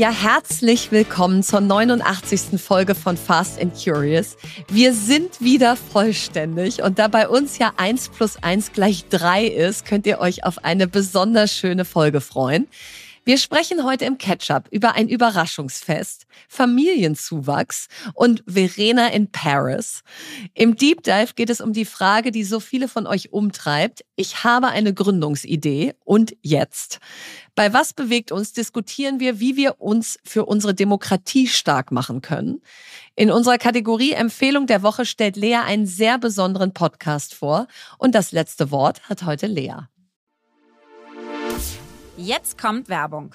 Ja, herzlich willkommen zur 89. Folge von Fast and Curious. Wir sind wieder vollständig und da bei uns ja 1 plus 1 gleich 3 ist, könnt ihr euch auf eine besonders schöne Folge freuen. Wir sprechen heute im Ketchup über ein Überraschungsfest, Familienzuwachs und Verena in Paris. Im Deep Dive geht es um die Frage, die so viele von euch umtreibt. Ich habe eine Gründungsidee und jetzt. Bei Was bewegt uns diskutieren wir, wie wir uns für unsere Demokratie stark machen können. In unserer Kategorie Empfehlung der Woche stellt Lea einen sehr besonderen Podcast vor und das letzte Wort hat heute Lea. Jetzt kommt Werbung.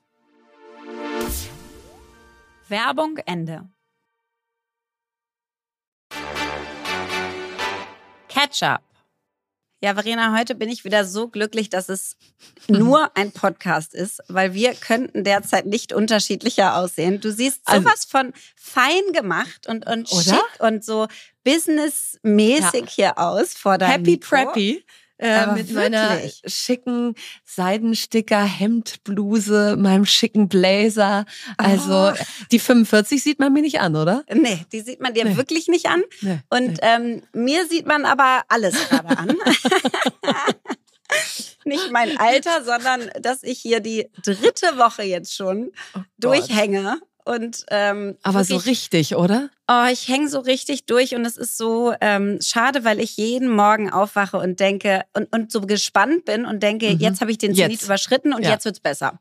Werbung Ende. Ketchup. Ja, Verena, heute bin ich wieder so glücklich, dass es nur ein Podcast ist, weil wir könnten derzeit nicht unterschiedlicher aussehen. Du siehst also sowas von fein gemacht und, und schick und so businessmäßig ja. hier aus vor deinem Happy Mikro. Preppy äh, mit wirklich? meiner schicken Seidensticker Hemdbluse, meinem schicken Blazer. Also oh. die 45 sieht man mir nicht an, oder? Nee, die sieht man dir nee. wirklich nicht an. Nee. Und ähm, mir sieht man aber alles gerade an. nicht mein Alter, sondern dass ich hier die dritte Woche jetzt schon oh durchhänge Und, ähm, Aber wirklich, so richtig, oder? Oh, ich hänge so richtig durch und es ist so ähm, schade, weil ich jeden Morgen aufwache und denke und, und so gespannt bin und denke, Mhm. jetzt habe ich den Zenit Jetzt. überschritten und Ja. jetzt wird's besser.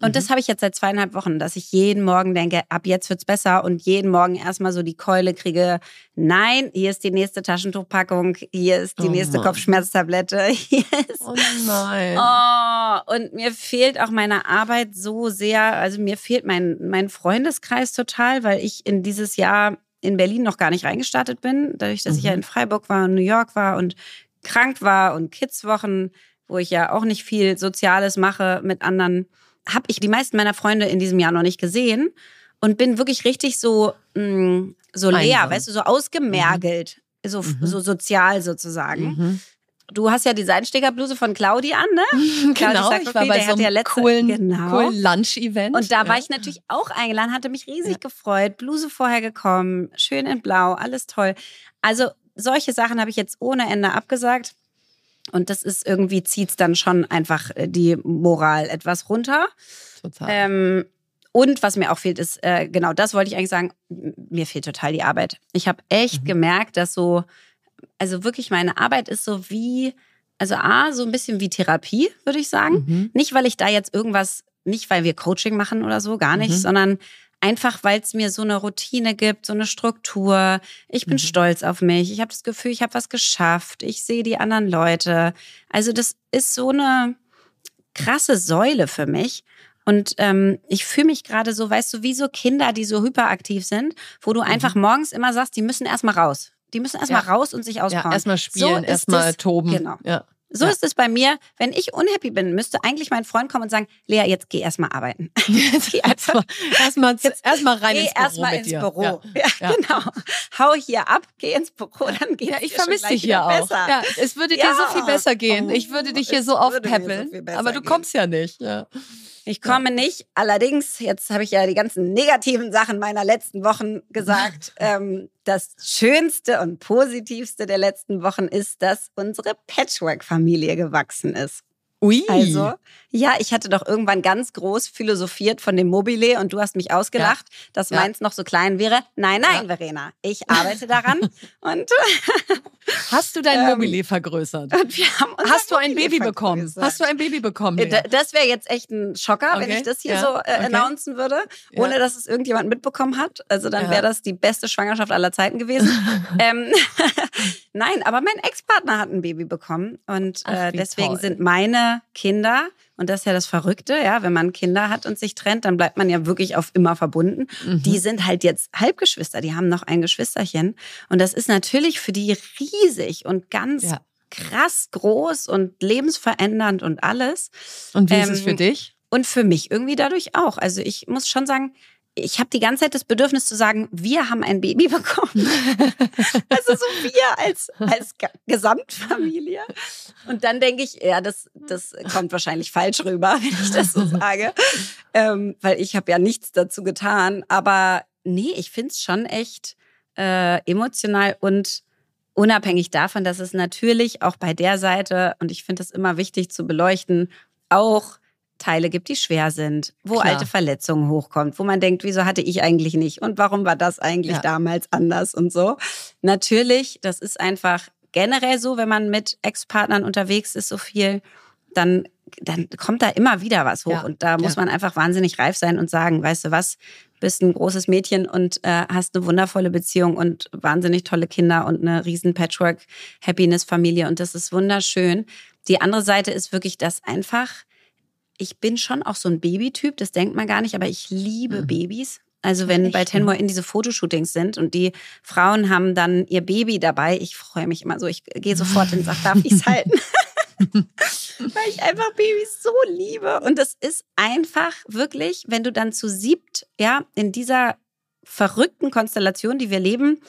Und Mhm. das habe ich jetzt seit zweieinhalb Wochen, dass ich jeden Morgen denke, ab jetzt wird's besser und jeden Morgen erstmal so die Keule kriege. Nein, hier ist die nächste Taschentuchpackung, hier ist die Oh nächste Mann. Kopfschmerztablette, hier ist Oh nein. Oh, und mir fehlt auch meine Arbeit so sehr. Also mir fehlt mein, mein Freundeskreis total, weil ich in dieses Jahr in Berlin noch gar nicht reingestartet bin. Dadurch, dass ich Mhm. ja in Freiburg war und New York war und krank war und Kidswochen, wo ich ja auch nicht viel Soziales mache mit anderen, habe ich die meisten meiner Freunde in diesem Jahr noch nicht gesehen und bin wirklich richtig so, mh, so leer, Einsam. weißt du, so ausgemergelt. So, Mhm. so sozial sozusagen. Mhm. Du hast ja die Seinstegerbluse von Claudi an, ne? Genau, sagt ich war bei so einem ja letzte- coolen, genau. coolen Lunch-Event. Und da war Ja. ich natürlich auch eingeladen, hatte mich riesig gefreut. Bluse vorher gekommen, schön in Blau, alles toll. Also solche Sachen habe ich jetzt ohne Ende abgesagt. Und das ist irgendwie, zieht es dann schon einfach äh, die Moral etwas runter. Total. Ähm, und was mir auch fehlt, ist, äh, genau das wollte ich eigentlich sagen, mir fehlt total die Arbeit. Ich habe echt Mhm. gemerkt, dass so, also wirklich meine Arbeit ist so wie, also A, so ein bisschen wie Therapie, würde ich sagen. Mhm. Nicht, weil ich da jetzt irgendwas, nicht weil wir Coaching machen oder so, gar nicht, Mhm. sondern einfach, weil es mir so eine Routine gibt, so eine Struktur. Ich bin Mhm. stolz auf mich. Ich habe das Gefühl, ich habe was geschafft. Ich sehe die anderen Leute. Also das ist so eine krasse Säule für mich. Und ähm, ich fühle mich gerade so, weißt du, wie so Kinder, die so hyperaktiv sind, wo du einfach morgens immer sagst, die müssen erstmal raus. Die müssen erstmal Mhm. Ja. raus und sich Ja, auspowern. erstmal So spielen, ist erstmal toben. Genau. Ja. So Ja. ist es bei mir. Wenn ich unhappy bin, müsste eigentlich mein Freund kommen und sagen, Lea, jetzt geh erstmal arbeiten. Erstmal erstmal rein geh ins Büro erstmal ins dir. Büro. Ja. Ja. Genau. Hau hier ab, geh ins Büro, dann geht's Ja, ich vermisse dich hier auch. Es würde dir so viel besser gehen. Ich würde dich hier so würde mir so aber du gehen. kommst ja nicht. Ich komme nicht. Allerdings, jetzt habe ich ja die ganzen negativen Sachen meiner letzten Wochen gesagt. ähm, das Schönste und Positivste der letzten Wochen ist, dass unsere Patchwork-Familie gewachsen ist. Ui. Also, ja, ich hatte doch irgendwann ganz groß philosophiert von dem Mobile und du hast mich ausgelacht, dass Ja. meins noch so klein wäre. Nein, nein, Ja. Verena, ich arbeite daran und, Hast du dein Ähm, Mobile vergrößert? Hast du ein Mobile Baby bekommen? vergrößert. Hast du ein Baby bekommen? Äh, Lea? da- Das wäre jetzt echt ein Schocker, wenn Okay, ich das hier ja, so äh, okay. announcen würde, Ja. ohne dass es irgendjemand mitbekommen hat. Also dann Ja. wäre das die beste Schwangerschaft aller Zeiten gewesen. ähm, Nein, aber mein Ex-Partner hat ein Baby bekommen und äh, deswegen toll. sind meine Kinder und das ist ja das Verrückte, ja, wenn man Kinder hat und sich trennt, dann bleibt man ja wirklich auf immer verbunden. Mhm. Die sind halt jetzt Halbgeschwister, die haben noch ein Geschwisterchen und das ist natürlich für die riesig und ganz Ja. krass groß und lebensverändernd und alles. Und wie ist es ähm, für dich? Und für mich irgendwie dadurch auch. Also ich muss schon sagen, ich habe die ganze Zeit das Bedürfnis zu sagen, wir haben ein Baby bekommen. also so wir als, als Ge- Gesamtfamilie. Und dann denke ich, ja, das, das kommt wahrscheinlich falsch rüber, wenn ich das so sage. Ähm, weil ich habe ja nichts dazu getan. Aber nee, ich finde es schon echt äh, emotional und unabhängig davon, dass es natürlich auch bei der Seite, und ich finde es immer wichtig zu beleuchten, auch Teile gibt, die schwer sind, wo Klar. alte Verletzungen hochkommt, wo man denkt, wieso hatte ich eigentlich nicht und warum war das eigentlich Ja. damals anders und so. Natürlich, das ist einfach generell so, wenn man mit Ex-Partnern unterwegs ist, so viel, dann, dann kommt da immer wieder was hoch. Ja. Und da muss Ja. man einfach wahnsinnig reif sein und sagen, weißt du was, bist ein großes Mädchen und äh, hast eine wundervolle Beziehung und wahnsinnig tolle Kinder und eine riesen Patchwork-Happiness-Familie und das ist wunderschön. Die andere Seite ist wirklich das einfach, ich bin schon auch so ein Babytyp, das denkt man gar nicht, aber ich liebe Mhm. Babys. Also wenn Echt, bei? Tenmore in diese Fotoshootings sind und die Frauen haben dann ihr Baby dabei, ich freue mich immer so, ich gehe sofort hin und sage, darf ich es halten? Weil ich einfach Babys so liebe. Und das ist einfach wirklich, wenn du dann zu siebt, ja, in dieser verrückten Konstellation, die wir leben,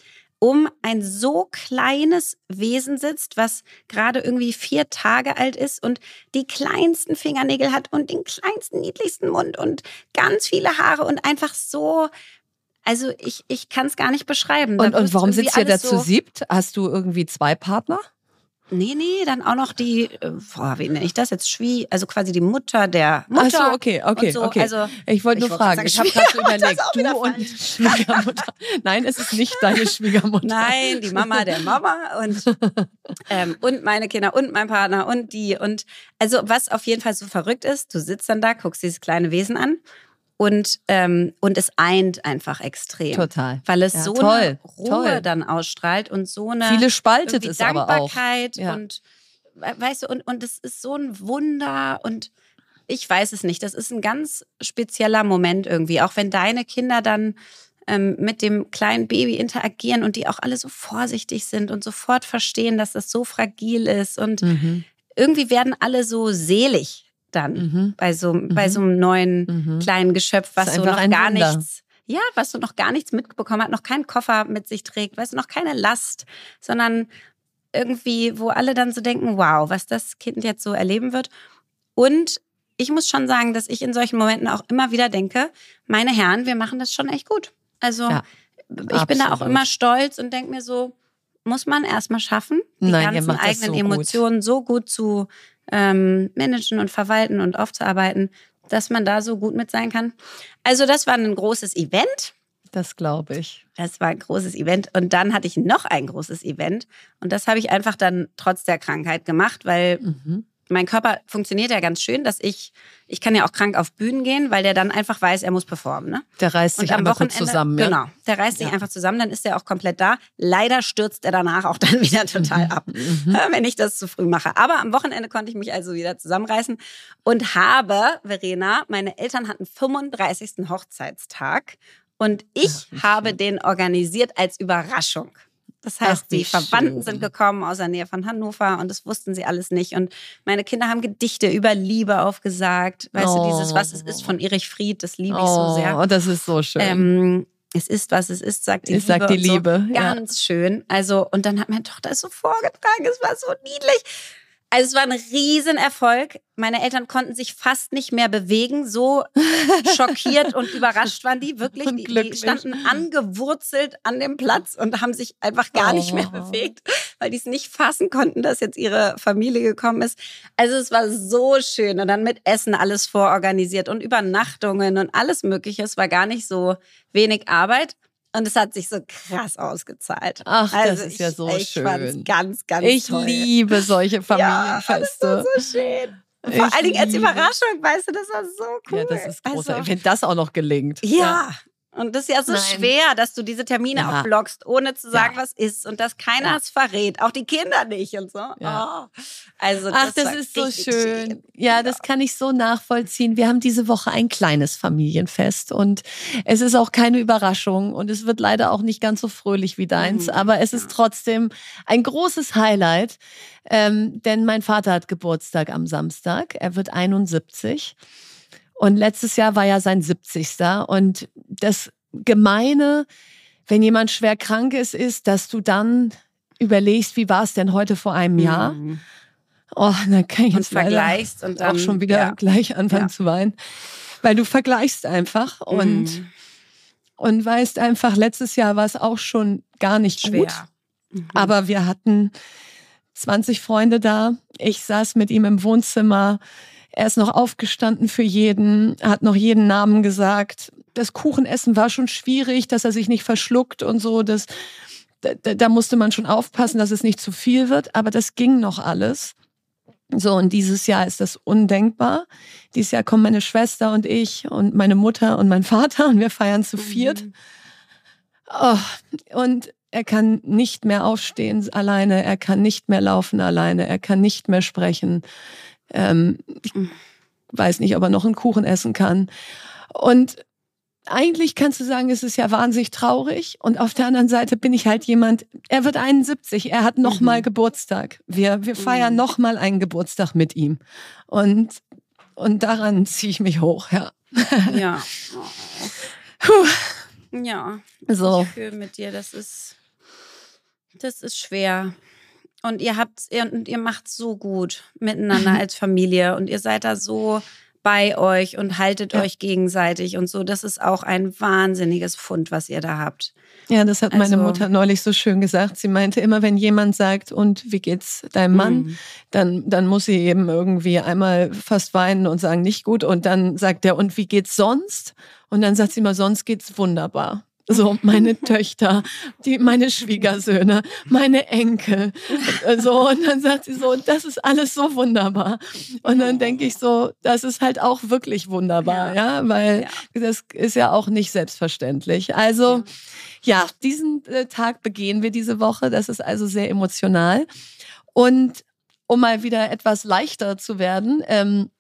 um ein so kleines Wesen sitzt, was gerade irgendwie vier Tage alt ist und die kleinsten Fingernägel hat und den kleinsten, niedlichsten Mund und ganz viele Haare und einfach so. Also ich, ich kann es gar nicht beschreiben. Da Und, und warum sitzt ihr da alles zu so- siebt? Hast du irgendwie zwei Partner? Nee, nee, dann auch noch die, äh, boah, wie nenne ich das jetzt? Schwie, also quasi die Mutter der Mutter. Ach so, okay, okay, so. okay. Also, ich wollte nur ich fragen, sagen, ich habe gerade so überlegt, du und. Schwiegermutter. Nein, es ist nicht deine Schwiegermutter. Nein, die Mama der Mama und, ähm, und meine Kinder und mein Partner und die. Und also, was auf jeden Fall so verrückt ist, du sitzt dann da, guckst dieses kleine Wesen an und, ähm, und es eint einfach extrem. Total. Weil es Ja, so toll, eine Ruhe toll. dann ausstrahlt und so eine Viele spaltet es aber auch. Dankbarkeit Ja. und we- weißt du, und, und es ist so ein Wunder und ich weiß es nicht. Das ist ein ganz spezieller Moment irgendwie, auch wenn deine Kinder dann ähm, mit dem kleinen Baby interagieren und die auch alle so vorsichtig sind und sofort verstehen, dass das so fragil ist und Mhm. irgendwie werden alle so selig dann Mhm. bei so bei so einem neuen Mhm. kleinen Geschöpf, was so noch gar Wunder. nichts, ja, was so noch gar nichts mitbekommen hat, noch keinen Koffer mit sich trägt, weißt du, noch keine Last, sondern irgendwie, wo alle dann so denken, wow, was das Kind jetzt so erleben wird. Und ich muss schon sagen, dass ich in solchen Momenten auch immer wieder denke, meine Herren, wir machen das schon echt gut. Also Ja, ich bin da auch absolut. immer stolz und denke mir so, muss man erstmal schaffen, die Nein, ganzen eigenen so gut. Emotionen so gut zu ähm, managen und verwalten und aufzuarbeiten, dass man da so gut mit sein kann. Also das war ein großes Event. Das glaube ich. Das war ein großes Event. Und dann hatte ich noch ein großes Event. Und das habe ich einfach dann trotz der Krankheit gemacht, weil Mhm. Mein Körper funktioniert ja ganz schön, dass ich, ich kann ja auch krank auf Bühnen gehen, weil der dann einfach weiß, er muss performen. Ne? Der reißt sich kurz Wochenende, zusammen. Ja? genau, der reißt sich Ja. einfach zusammen, dann ist er auch komplett da. Leider stürzt er danach auch dann wieder total ab, Mhm. wenn ich das zu früh mache. Aber am Wochenende konnte ich mich also wieder zusammenreißen und habe, Verena, meine Eltern hatten 35. Hochzeitstag und ich Ach, habe schön. den organisiert als Überraschung. Das heißt, Ach, die Verwandten schön. sind gekommen aus der Nähe von Hannover und das wussten sie alles nicht. Und meine Kinder haben Gedichte über Liebe aufgesagt. Weißt du, dieses Was es ist von Erich Fried, das liebe ich so sehr. Oh, das ist so schön. Ähm, es ist, was es ist, sagt die Es Liebe. sagt die und so. Liebe, ja. Ganz schön. Also, und dann hat meine Tochter es so vorgetragen. Es war so niedlich. Also, es war ein Riesenerfolg. Meine Eltern konnten sich fast nicht mehr bewegen. So schockiert und überrascht waren die wirklich. Die, die standen angewurzelt an dem Platz und haben sich einfach gar nicht mehr Oh. bewegt, weil die es nicht fassen konnten, dass jetzt ihre Familie gekommen ist. Also es war so schön und dann mit Essen alles vororganisiert und Übernachtungen und alles Mögliche. Es war gar nicht so wenig Arbeit. Und es hat sich so krass ausgezahlt. Ach, das also ist ja ich, so ich schön. ganz, ganz ich toll. liebe solche Ja, das Familienfeste. war so schön. Vor Ich allen Dingen als Überraschung, weißt du, das war so cool. Ja, das ist großartig. Also, Wenn das auch noch gelingt. ja. Und das ist ja so Nein. schwer, dass du diese Termine Ja. auch blockst, ohne zu sagen, Ja. was ist und dass keiner Ja. es verrät, auch die Kinder nicht und so. Ja. Oh. Also Ach, das, ist so richtig schön. Ja, das kann ich so nachvollziehen. Wir haben diese Woche ein kleines Familienfest und es ist auch keine Überraschung und es wird leider auch nicht ganz so fröhlich wie deins, Mhm, aber es ist trotzdem ein großes Highlight, ähm, denn mein Vater hat Geburtstag am Samstag. Er wird 71 und letztes Jahr war ja sein 70. Und das Gemeine, wenn jemand schwer krank ist, ist, dass du dann überlegst, wie war es denn heute vor einem Jahr? Mhm. Oh, dann kann ich Und jetzt vergleichst und dann auch schon wieder ja. gleich anfangen Ja. zu weinen, weil du vergleichst einfach und Mhm. und weißt einfach, letztes Jahr war es auch schon gar nicht gut, schwer. Mhm. aber wir hatten 20 Freunde da. Ich saß mit ihm im Wohnzimmer. Er ist noch aufgestanden für jeden, hat noch jeden Namen gesagt. Das Kuchenessen war schon schwierig, dass er sich nicht verschluckt und so. Das, da, da musste man schon aufpassen, dass es nicht zu viel wird, aber das ging noch alles. So, und dieses Jahr ist das undenkbar. Dieses Jahr kommen meine Schwester und ich und meine Mutter und mein Vater und wir feiern zu viert. Mhm. Oh, und er kann nicht mehr aufstehen alleine, er kann nicht mehr laufen alleine, er kann nicht mehr sprechen. Ähm, ich Mhm. weiß nicht, ob er noch einen Kuchen essen kann. Und eigentlich kannst du sagen, es ist ja wahnsinnig traurig. Und auf der anderen Seite bin ich halt jemand, er wird 71, er hat noch Mhm. Geburtstag. Wir, wir feiern Mhm. noch mal einen Geburtstag mit ihm. Und, und daran ziehe ich mich hoch, ja. Ja. Puh, Ja. so. Ich fühle mit dir, das ist, das ist schwer. Und ihr habt, ihr, und ihr macht so gut miteinander als Familie und ihr seid da so bei euch und haltet ja. euch gegenseitig und so. Das ist auch ein wahnsinniges Fund, was ihr da habt. Ja, das hat meine also, Mutter neulich so schön gesagt. Sie meinte immer, wenn jemand sagt, und wie geht's deinem Mann, mhm. dann, dann muss sie eben irgendwie einmal fast weinen und sagen, nicht gut. Und dann sagt er, und wie geht's sonst? Und dann sagt sie immer, sonst geht's wunderbar. So, meine Töchter, die, meine Schwiegersöhne, meine Enkel. So, und dann sagt sie so, das ist alles so wunderbar. Und dann denke ich so, das ist halt auch wirklich wunderbar, ja, ja? weil ja. das ist ja auch nicht selbstverständlich. Also, ja, ja diesen äh, Tag begehen wir diese Woche. Das ist also sehr emotional. Und um mal wieder etwas leichter zu werden, ähm,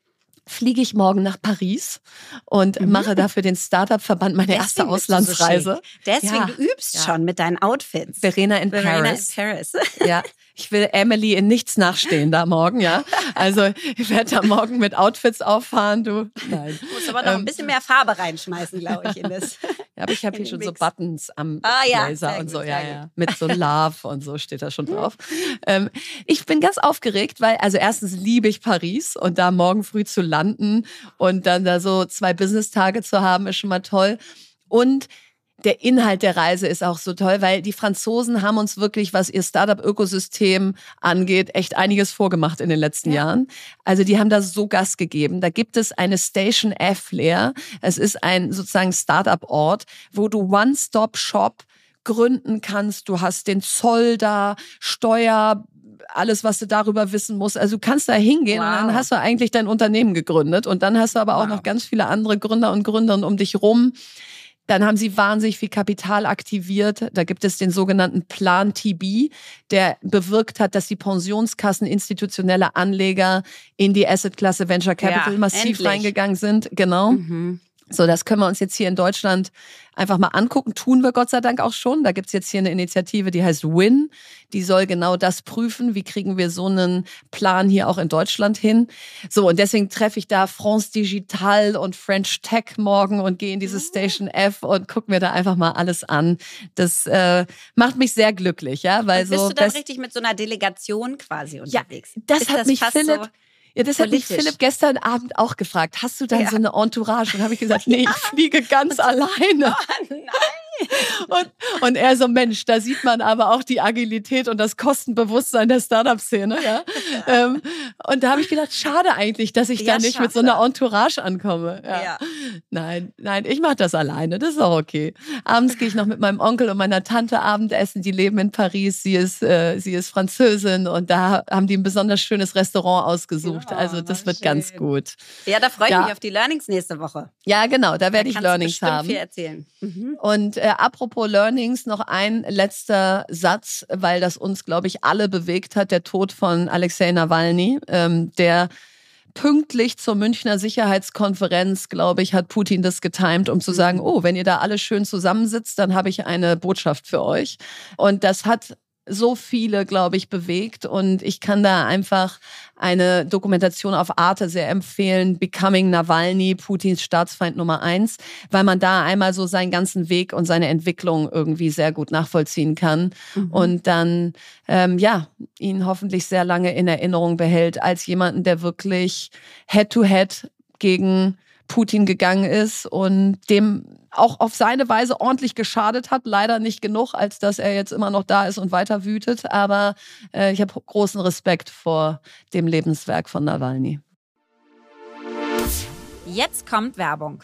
fliege ich morgen nach Paris und mhm. mache dafür den Startup-Verband meine Deswegen erste Auslandsreise. So Deswegen, ja. du übst ja. schon mit deinen Outfits. Verena in Verena Paris. In Paris. Ja, ich will Emily in nichts nachstehen da morgen, ja. Also ich werde da morgen mit Outfits auffahren, du. Nein. Du musst aber noch ähm, ein bisschen mehr Farbe reinschmeißen, glaube ich, in das. Ja, aber ich habe hier schon Mix. so Buttons am ah, ja, Blazer und so, gut, ja, ja. Mit so Love und so steht da schon drauf. ähm, ich bin ganz aufgeregt, weil, also erstens liebe ich Paris und da morgen früh zu landen und dann da so zwei Business-Tage zu haben, ist schon mal toll. Und der Inhalt der Reise ist auch so toll, weil die Franzosen haben uns wirklich, was ihr Startup-Ökosystem angeht, echt einiges vorgemacht in den letzten ja. Jahren. Also die haben da so Gas gegeben. Da gibt es eine Station F leer. Es ist ein sozusagen Startup-Ort, wo du One-Stop-Shop gründen kannst. Du hast den Zoll da, Steuer, alles, was du darüber wissen musst. Also du kannst da hingehen wow. und dann hast du eigentlich dein Unternehmen gegründet und dann hast du aber auch wow. noch ganz viele andere Gründer und Gründerinnen um dich rum dann haben sie wahnsinnig viel Kapital aktiviert. Da gibt es den sogenannten Plan TB, der bewirkt hat, dass die Pensionskassen institutionelle Anleger in die Assetklasse Venture Capital ja, massiv endlich. reingegangen sind. Genau. Mhm. So, das können wir uns jetzt hier in Deutschland einfach mal angucken. Tun wir Gott sei Dank auch schon. Da gibt's jetzt hier eine Initiative, die heißt WIN. Die soll genau das prüfen. Wie kriegen wir so einen Plan hier auch in Deutschland hin? So, und deswegen treffe ich da France Digital und French Tech morgen und gehe in diese mhm. Station F und gucke mir da einfach mal alles an. Das äh, macht mich sehr glücklich, ja, weil und bist so. Bist du dann richtig mit so einer Delegation quasi unterwegs? Ja, das Ist hat das mich Philipp. So ja, das Politisch. hat mich Philipp gestern Abend auch gefragt. Hast du dann ja. so eine Entourage? Und habe ich gesagt, nee, ich fliege ganz alleine. Oh, nein. Und, und er so, Mensch, da sieht man aber auch die Agilität und das Kostenbewusstsein der Startup-Szene. Ja? ähm, und da habe ich gedacht, schade eigentlich, dass ich ja, da nicht schade. mit so einer Entourage ankomme. Ja. Nein, nein, ich mache das alleine, das ist auch okay. Abends gehe ich noch mit meinem Onkel und meiner Tante Abendessen, die leben in Paris, sie ist, äh, sie ist Französin und da haben die ein besonders schönes Restaurant ausgesucht. Also das wird schön. ganz gut. Ja, da freue ich mich auf die Learnings nächste Woche. Ja, genau, da werde ich Learnings haben. Viel erzählen. Mhm. Und äh, apropos Learnings, noch ein letzter Satz, weil das uns, glaube ich, alle bewegt hat, der Tod von Alexei Nawalny, ähm, der pünktlich zur Münchner Sicherheitskonferenz, glaube ich, hat Putin das getimt, um zu mhm. sagen, oh, wenn ihr da alle schön zusammensitzt, dann habe ich eine Botschaft für euch. Und das hat so viele, glaube ich, bewegt. Und ich kann da einfach eine Dokumentation auf Arte sehr empfehlen, Becoming Nawalny, Putins Staatsfeind Nummer eins, weil man da einmal so seinen ganzen Weg und seine Entwicklung irgendwie sehr gut nachvollziehen kann mhm. und dann, ähm, ja, ihn hoffentlich sehr lange in Erinnerung behält als jemanden, der wirklich Head-to-Head -head gegen Putin gegangen ist und dem auch auf seine Weise ordentlich geschadet hat. Leider nicht genug, als dass er jetzt immer noch da ist und weiter wütet. Aber äh, ich habe großen Respekt vor dem Lebenswerk von Nawalny. Jetzt kommt Werbung.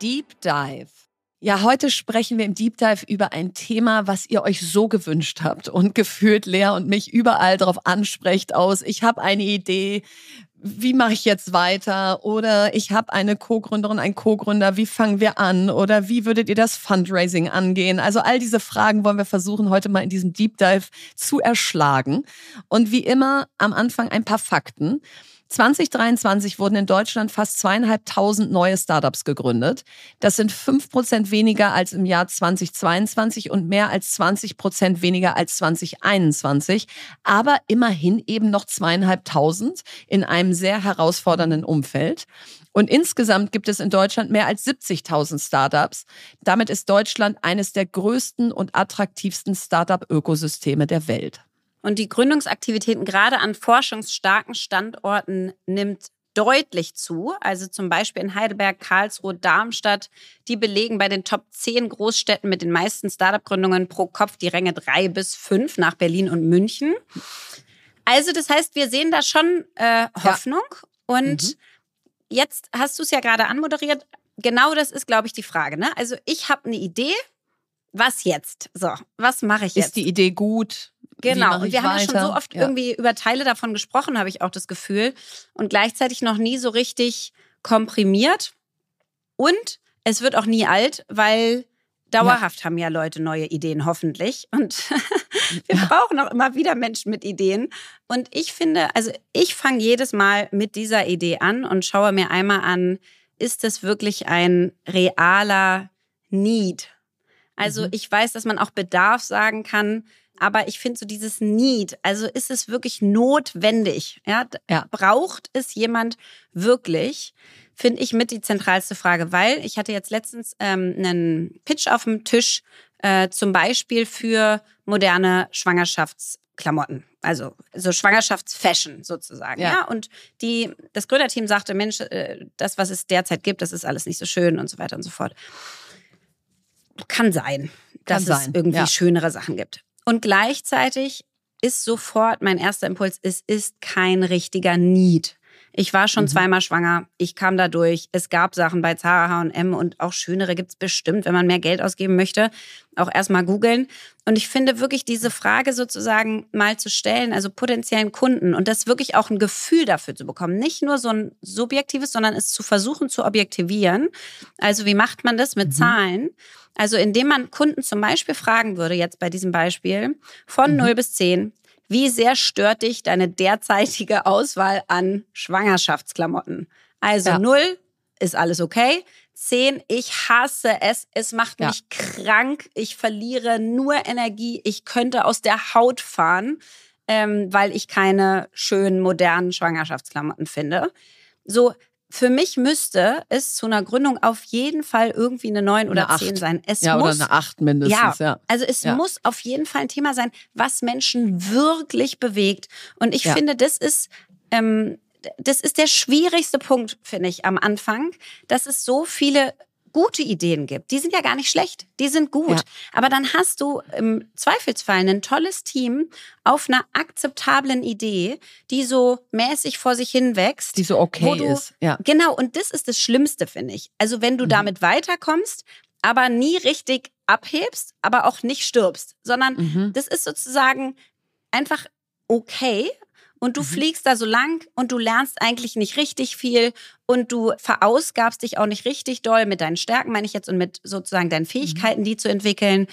Deep Dive. Ja, heute sprechen wir im Deep Dive über ein Thema, was ihr euch so gewünscht habt und gefühlt Lea und mich überall darauf ansprecht aus. Ich habe eine Idee, wie mache ich jetzt weiter? Oder ich habe eine Co-Gründerin, einen Co-Gründer, wie fangen wir an? Oder wie würdet ihr das Fundraising angehen? Also all diese Fragen wollen wir versuchen heute mal in diesem Deep Dive zu erschlagen. Und wie immer am Anfang ein paar Fakten. 2023 wurden in Deutschland fast zweieinhalbtausend neue Startups gegründet. Das sind fünf Prozent weniger als im Jahr 2022 und mehr als 20 Prozent weniger als 2021. Aber immerhin eben noch zweieinhalbtausend in einem sehr herausfordernden Umfeld. Und insgesamt gibt es in Deutschland mehr als 70.000 Startups. Damit ist Deutschland eines der größten und attraktivsten Startup-Ökosysteme der Welt. Und die Gründungsaktivitäten gerade an forschungsstarken Standorten nimmt deutlich zu. Also zum Beispiel in Heidelberg, Karlsruhe, Darmstadt. Die belegen bei den Top 10 Großstädten mit den meisten Startup-Gründungen pro Kopf die Ränge 3 bis 5 nach Berlin und München. Also das heißt, wir sehen da schon äh, Hoffnung. Ja. Und mhm. jetzt hast du es ja gerade anmoderiert. Genau das ist, glaube ich, die Frage. Ne? Also ich habe eine Idee. Was jetzt? So, was mache ich jetzt? Ist die Idee gut? Genau, und wir haben ja schon so oft ja. irgendwie über Teile davon gesprochen, habe ich auch das Gefühl. Und gleichzeitig noch nie so richtig komprimiert. Und es wird auch nie alt, weil dauerhaft ja. haben ja Leute neue Ideen, hoffentlich. Und wir ja. brauchen auch immer wieder Menschen mit Ideen. Und ich finde, also ich fange jedes Mal mit dieser Idee an und schaue mir einmal an, ist das wirklich ein realer Need? Also mhm. ich weiß, dass man auch Bedarf sagen kann aber ich finde so dieses Need, also ist es wirklich notwendig? Ja, ja. Braucht es jemand wirklich? Finde ich mit die zentralste Frage, weil ich hatte jetzt letztens ähm, einen Pitch auf dem Tisch, äh, zum Beispiel für moderne Schwangerschaftsklamotten, also so Schwangerschaftsfashion sozusagen. Ja. ja. Und die, das Gründerteam sagte, Mensch, äh, das, was es derzeit gibt, das ist alles nicht so schön und so weiter und so fort. Kann sein, dass Kann sein. es irgendwie ja. schönere Sachen gibt. Und gleichzeitig ist sofort mein erster Impuls, es ist kein richtiger Need. Ich war schon mhm. zweimal schwanger, ich kam da durch. Es gab Sachen bei Zara, H&M und auch schönere gibt es bestimmt, wenn man mehr Geld ausgeben möchte. Auch erstmal googeln. Und ich finde wirklich diese Frage sozusagen mal zu stellen, also potenziellen Kunden und das wirklich auch ein Gefühl dafür zu bekommen. Nicht nur so ein subjektives, sondern es zu versuchen zu objektivieren. Also wie macht man das mit mhm. Zahlen? Also indem man Kunden zum Beispiel fragen würde, jetzt bei diesem Beispiel, von mhm. 0 bis 10, wie sehr stört dich deine derzeitige Auswahl an Schwangerschaftsklamotten? Also ja. 0 ist alles okay. 10, ich hasse es, es macht mich ja. krank, ich verliere nur Energie, ich könnte aus der Haut fahren, ähm, weil ich keine schönen, modernen Schwangerschaftsklamotten finde. So, für mich müsste es zu einer Gründung auf jeden Fall irgendwie eine 9 oder eine 10 sein. Es ja, muss, oder eine 8 mindestens. Ja, ja. also es ja. muss auf jeden Fall ein Thema sein, was Menschen wirklich bewegt. Und ich ja. finde, das ist, ähm, das ist der schwierigste Punkt, finde ich, am Anfang, dass es so viele gute Ideen gibt. Die sind ja gar nicht schlecht, die sind gut. Ja. Aber dann hast du im Zweifelsfall ein tolles Team auf einer akzeptablen Idee, die so mäßig vor sich hin wächst. Die so okay du, ist. Ja. Genau, und das ist das Schlimmste, finde ich. Also wenn du mhm. damit weiterkommst, aber nie richtig abhebst, aber auch nicht stirbst, sondern mhm. das ist sozusagen einfach okay und du mhm. fliegst da so lang und du lernst eigentlich nicht richtig viel und du verausgabst dich auch nicht richtig doll mit deinen Stärken, meine ich jetzt, und mit sozusagen deinen mhm. Fähigkeiten, die zu entwickeln.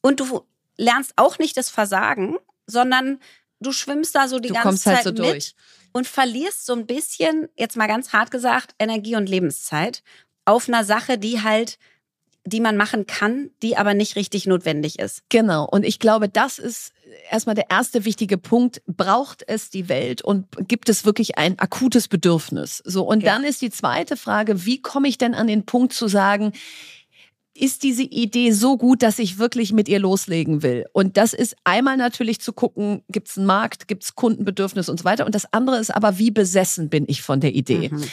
Und du lernst auch nicht das Versagen, sondern du schwimmst da so die du ganze halt Zeit halt so mit durch. und verlierst so ein bisschen, jetzt mal ganz hart gesagt, Energie und Lebenszeit auf einer Sache, die halt die man machen kann, die aber nicht richtig notwendig ist. Genau. Und ich glaube, das ist erstmal der erste wichtige Punkt. Braucht es die Welt und gibt es wirklich ein akutes Bedürfnis? So. Und ja. dann ist die zweite Frage, wie komme ich denn an den Punkt zu sagen, ist diese Idee so gut, dass ich wirklich mit ihr loslegen will? Und das ist einmal natürlich zu gucken, gibt es einen Markt, gibt es Kundenbedürfnis und so weiter. Und das andere ist aber, wie besessen bin ich von der Idee? Mhm.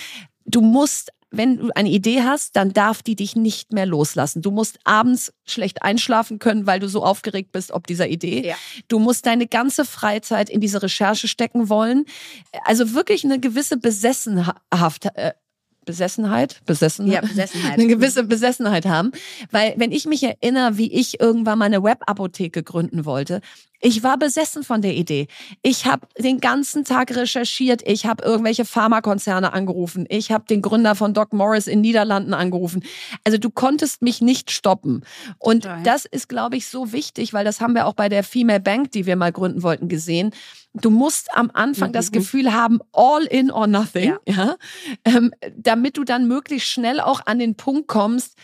Du musst wenn du eine Idee hast, dann darf die dich nicht mehr loslassen. Du musst abends schlecht einschlafen können, weil du so aufgeregt bist ob dieser Idee. Ja. Du musst deine ganze Freizeit in diese Recherche stecken wollen. Also wirklich eine gewisse Besessenhaft, äh, Besessenheit, Besessenheit, ja, Besessenheit. eine gewisse Besessenheit haben. Weil wenn ich mich erinnere, wie ich irgendwann mal eine Webapotheke gründen wollte, ich war besessen von der Idee. Ich habe den ganzen Tag recherchiert. Ich habe irgendwelche Pharmakonzerne angerufen. Ich habe den Gründer von Doc Morris in Niederlanden angerufen. Also du konntest mich nicht stoppen. Und Toll. das ist, glaube ich, so wichtig, weil das haben wir auch bei der Female Bank, die wir mal gründen wollten, gesehen. Du musst am Anfang mhm. das Gefühl haben, all in or nothing, ja. ja? Ähm, damit du dann möglichst schnell auch an den Punkt kommst,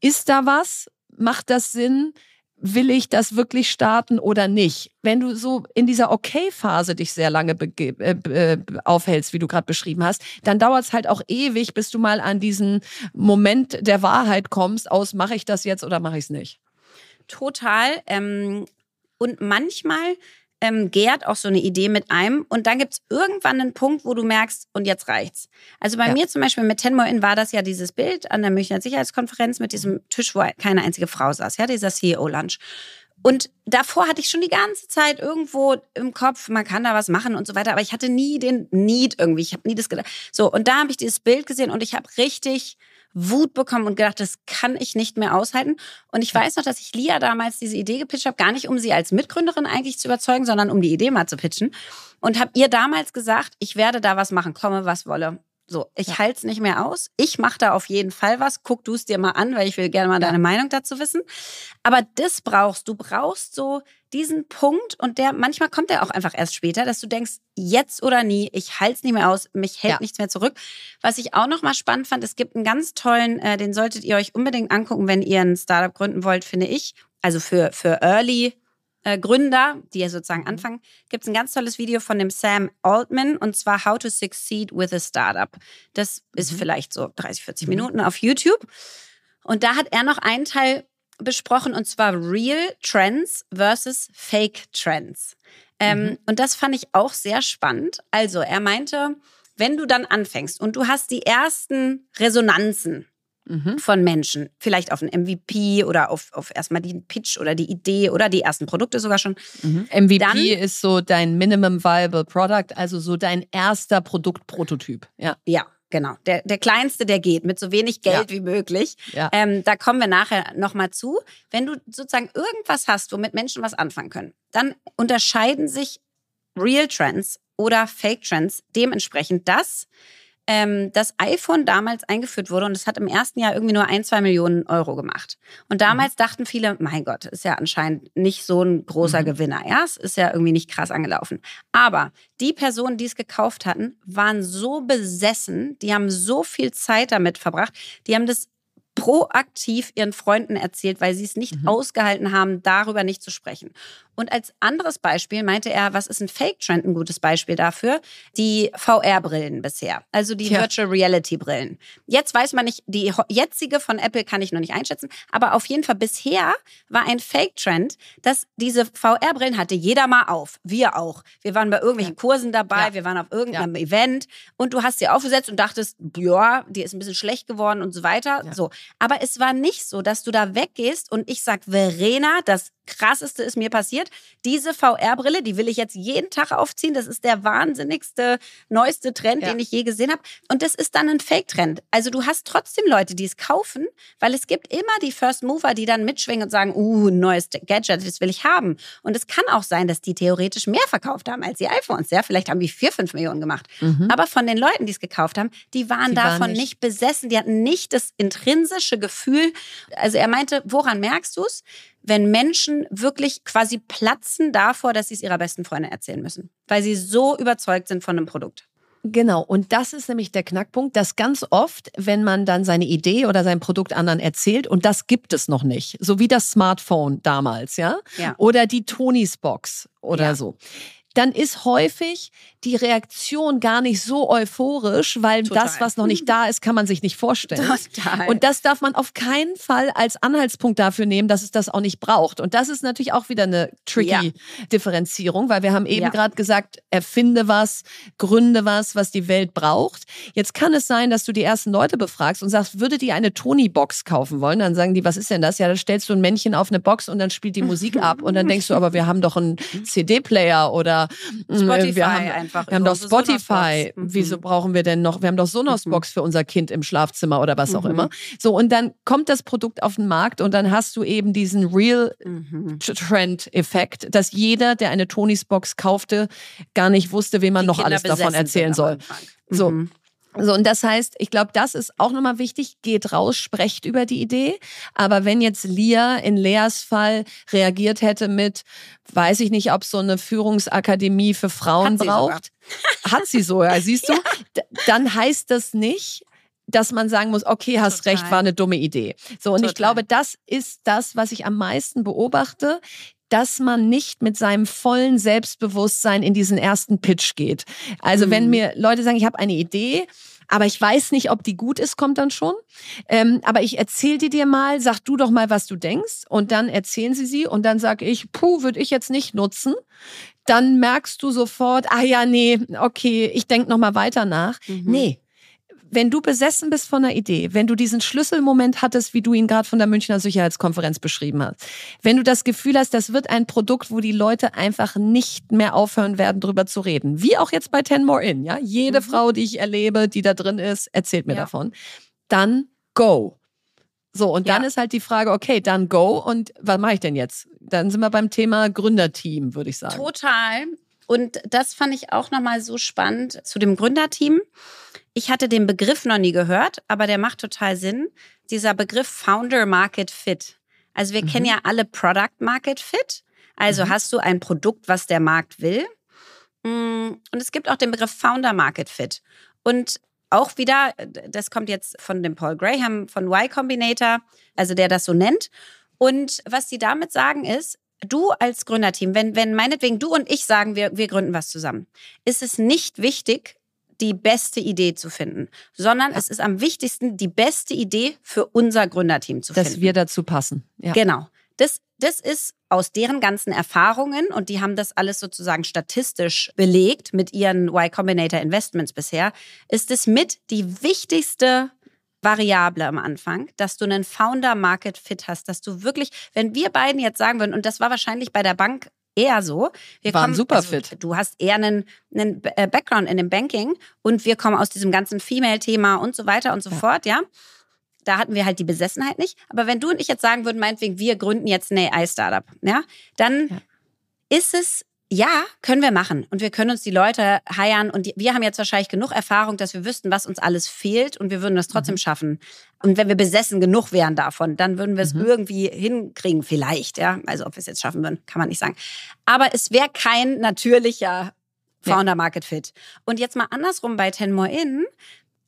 ist da was? Macht das Sinn? Will ich das wirklich starten oder nicht? Wenn du so in dieser Okay-Phase dich sehr lange äh, äh, aufhältst, wie du gerade beschrieben hast, dann dauert es halt auch ewig, bis du mal an diesen Moment der Wahrheit kommst, aus mache ich das jetzt oder mache ich es nicht. Total. Ähm, und manchmal ähm, gärt auch so eine Idee mit einem und dann gibt es irgendwann einen Punkt, wo du merkst, und jetzt reicht's. Also bei ja. mir zum Beispiel mit Tenmo In war das ja dieses Bild an der Münchner Sicherheitskonferenz mit diesem Tisch, wo keine einzige Frau saß, ja, dieser CEO-Lunch. Und davor hatte ich schon die ganze Zeit irgendwo im Kopf, man kann da was machen und so weiter, aber ich hatte nie den Need irgendwie. Ich habe nie das gedacht. So, und da habe ich dieses Bild gesehen und ich habe richtig Wut bekommen und gedacht, das kann ich nicht mehr aushalten. Und ich weiß noch, dass ich Lia damals diese Idee gepitcht habe, gar nicht um sie als Mitgründerin eigentlich zu überzeugen, sondern um die Idee mal zu pitchen. Und habe ihr damals gesagt, ich werde da was machen, komme was wolle. So, ich ja. halte es nicht mehr aus. Ich mache da auf jeden Fall was. Guck du es dir mal an, weil ich will gerne mal ja. deine Meinung dazu wissen. Aber das brauchst du. brauchst so diesen Punkt und der manchmal kommt der auch einfach erst später, dass du denkst, jetzt oder nie, ich halte es nicht mehr aus, mich hält ja. nichts mehr zurück. Was ich auch noch mal spannend fand, es gibt einen ganz tollen, äh, den solltet ihr euch unbedingt angucken, wenn ihr ein Startup gründen wollt, finde ich. Also für für Early äh, Gründer, die ja sozusagen mhm. anfangen, gibt es ein ganz tolles Video von dem Sam Altman und zwar How to Succeed with a Startup. Das ist mhm. vielleicht so 30, 40 mhm. Minuten auf YouTube. Und da hat er noch einen Teil besprochen und zwar Real Trends versus Fake Trends. Ähm, mhm. Und das fand ich auch sehr spannend. Also er meinte, wenn du dann anfängst und du hast die ersten Resonanzen mhm. von Menschen. Vielleicht auf ein MVP oder auf, auf erstmal den Pitch oder die Idee oder die ersten Produkte sogar schon. Mhm. MVP Dann, ist so dein Minimum Viable Product, also so dein erster Produktprototyp. Ja. Ja. Genau, der, der kleinste, der geht, mit so wenig Geld ja. wie möglich. Ja. Ähm, da kommen wir nachher nochmal zu. Wenn du sozusagen irgendwas hast, womit Menschen was anfangen können, dann unterscheiden sich Real Trends oder Fake Trends dementsprechend, dass ähm, das iPhone damals eingeführt wurde und es hat im ersten Jahr irgendwie nur ein, zwei Millionen Euro gemacht. Und damals mhm. dachten viele, mein Gott, ist ja anscheinend nicht so ein großer mhm. Gewinner. Ja, es ist ja irgendwie nicht krass angelaufen. Aber die Personen, die es gekauft hatten, waren so besessen, die haben so viel Zeit damit verbracht, die haben das proaktiv ihren Freunden erzählt, weil sie es nicht mhm. ausgehalten haben, darüber nicht zu sprechen. Und als anderes Beispiel meinte er, was ist ein Fake-Trend ein gutes Beispiel dafür? Die VR-Brillen bisher, also die ja. Virtual Reality-Brillen. Jetzt weiß man nicht, die jetzige von Apple kann ich noch nicht einschätzen, aber auf jeden Fall bisher war ein Fake-Trend, dass diese VR-Brillen hatte jeder mal auf. Wir auch. Wir waren bei irgendwelchen ja. Kursen dabei, ja. wir waren auf irgendeinem Event und du hast sie aufgesetzt und dachtest, ja, die ist ein bisschen schlecht geworden und so weiter. So. Aber es war nicht so, dass du da weggehst und ich sag, Verena, das krasseste ist mir passiert. Diese VR-Brille, die will ich jetzt jeden Tag aufziehen. Das ist der wahnsinnigste, neueste Trend, ja. den ich je gesehen habe. Und das ist dann ein Fake-Trend. Also du hast trotzdem Leute, die es kaufen, weil es gibt immer die First Mover, die dann mitschwingen und sagen, uh, ein neues Gadget, das will ich haben. Und es kann auch sein, dass die theoretisch mehr verkauft haben als die iPhones. Ja, vielleicht haben die vier, fünf Millionen gemacht. Mhm. Aber von den Leuten, die es gekauft haben, die waren die davon waren nicht. nicht besessen. Die hatten nicht das intrinsische Gefühl. Also er meinte, woran merkst du es? Wenn Menschen wirklich quasi platzen davor, dass sie es ihrer besten Freundin erzählen müssen, weil sie so überzeugt sind von einem Produkt. Genau, und das ist nämlich der Knackpunkt, dass ganz oft, wenn man dann seine Idee oder sein Produkt anderen erzählt, und das gibt es noch nicht, so wie das Smartphone damals, ja, ja. oder die Tonys Box oder ja. so dann ist häufig die Reaktion gar nicht so euphorisch, weil Total. das, was noch nicht da ist, kann man sich nicht vorstellen. Total. Und das darf man auf keinen Fall als Anhaltspunkt dafür nehmen, dass es das auch nicht braucht. Und das ist natürlich auch wieder eine tricky ja. Differenzierung, weil wir haben eben ja. gerade gesagt, erfinde was, gründe was, was die Welt braucht. Jetzt kann es sein, dass du die ersten Leute befragst und sagst, würde die eine Tony-Box kaufen wollen? Dann sagen die, was ist denn das? Ja, da stellst du ein Männchen auf eine Box und dann spielt die Musik ab. Und dann denkst du, aber wir haben doch einen CD-Player oder oder mm, Spotify wir haben, einfach. Wir haben doch Spotify. Mhm. Wieso brauchen wir denn noch? Wir haben doch Sonos-Box mhm. für unser Kind im Schlafzimmer oder was auch mhm. immer. So, und dann kommt das Produkt auf den Markt und dann hast du eben diesen Real-Trend-Effekt, mhm. dass jeder, der eine Tonys Box kaufte, gar nicht wusste, wem man Die noch Kinder alles davon erzählen soll. So. Mhm. So, und das heißt, ich glaube, das ist auch nochmal wichtig. Geht raus, sprecht über die Idee. Aber wenn jetzt Lia in Leas Fall reagiert hätte mit, weiß ich nicht, ob so eine Führungsakademie für Frauen hat braucht. Hat sie so, ja, siehst du? Ja. Dann heißt das nicht, dass man sagen muss, okay, hast Total. recht, war eine dumme Idee. So, und Total. ich glaube, das ist das, was ich am meisten beobachte dass man nicht mit seinem vollen Selbstbewusstsein in diesen ersten Pitch geht. Also mhm. wenn mir Leute sagen, ich habe eine Idee, aber ich weiß nicht, ob die gut ist, kommt dann schon. Ähm, aber ich erzähle die dir mal, sag du doch mal, was du denkst und dann erzählen sie sie und dann sage ich, puh, würde ich jetzt nicht nutzen. Dann merkst du sofort, ah ja, nee, okay, ich denk noch mal weiter nach. Mhm. Nee, wenn du besessen bist von einer Idee, wenn du diesen Schlüsselmoment hattest, wie du ihn gerade von der Münchner Sicherheitskonferenz beschrieben hast, wenn du das Gefühl hast, das wird ein Produkt, wo die Leute einfach nicht mehr aufhören werden, drüber zu reden, wie auch jetzt bei Ten More In, ja, jede mhm. Frau, die ich erlebe, die da drin ist, erzählt mir ja. davon, dann go. So, und dann ja. ist halt die Frage, okay, dann go und was mache ich denn jetzt? Dann sind wir beim Thema Gründerteam, würde ich sagen. Total. Und das fand ich auch nochmal so spannend zu dem Gründerteam. Ich hatte den Begriff noch nie gehört, aber der macht total Sinn. Dieser Begriff Founder Market Fit. Also wir mhm. kennen ja alle Product Market Fit. Also mhm. hast du ein Produkt, was der Markt will. Mm, und es gibt auch den Begriff Founder Market Fit. Und auch wieder, das kommt jetzt von dem Paul Graham von Y Combinator, also der das so nennt. Und was sie damit sagen ist, du als Gründerteam, wenn, wenn meinetwegen du und ich sagen, wir, wir gründen was zusammen, ist es nicht wichtig, die beste Idee zu finden, sondern ja. es ist am wichtigsten, die beste Idee für unser Gründerteam zu Dass finden. Dass wir dazu passen. Ja. Genau. Das, das ist aus deren ganzen Erfahrungen und die haben das alles sozusagen statistisch belegt mit ihren Y Combinator Investments bisher, ist es mit die wichtigste Variable am Anfang, dass du einen Founder Market Fit hast, dass du wirklich, wenn wir beiden jetzt sagen würden, und das war wahrscheinlich bei der Bank eher so. Wir waren kommen, super also, fit. Du hast eher einen, einen äh, Background in dem Banking und wir kommen aus diesem ganzen Female-Thema und so weiter und so ja. fort, ja. Da hatten wir halt die Besessenheit nicht. Aber wenn du und ich jetzt sagen würden, meinetwegen, wir gründen jetzt ein AI-Startup, ja, dann ja. ist es ja, können wir machen. Und wir können uns die Leute heiern. Und die, wir haben jetzt wahrscheinlich genug Erfahrung, dass wir wüssten, was uns alles fehlt. Und wir würden das trotzdem mhm. schaffen. Und wenn wir besessen genug wären davon, dann würden wir es mhm. irgendwie hinkriegen. Vielleicht, ja. Also, ob wir es jetzt schaffen würden, kann man nicht sagen. Aber es wäre kein natürlicher Founder Market Fit. Und jetzt mal andersrum bei Ten More In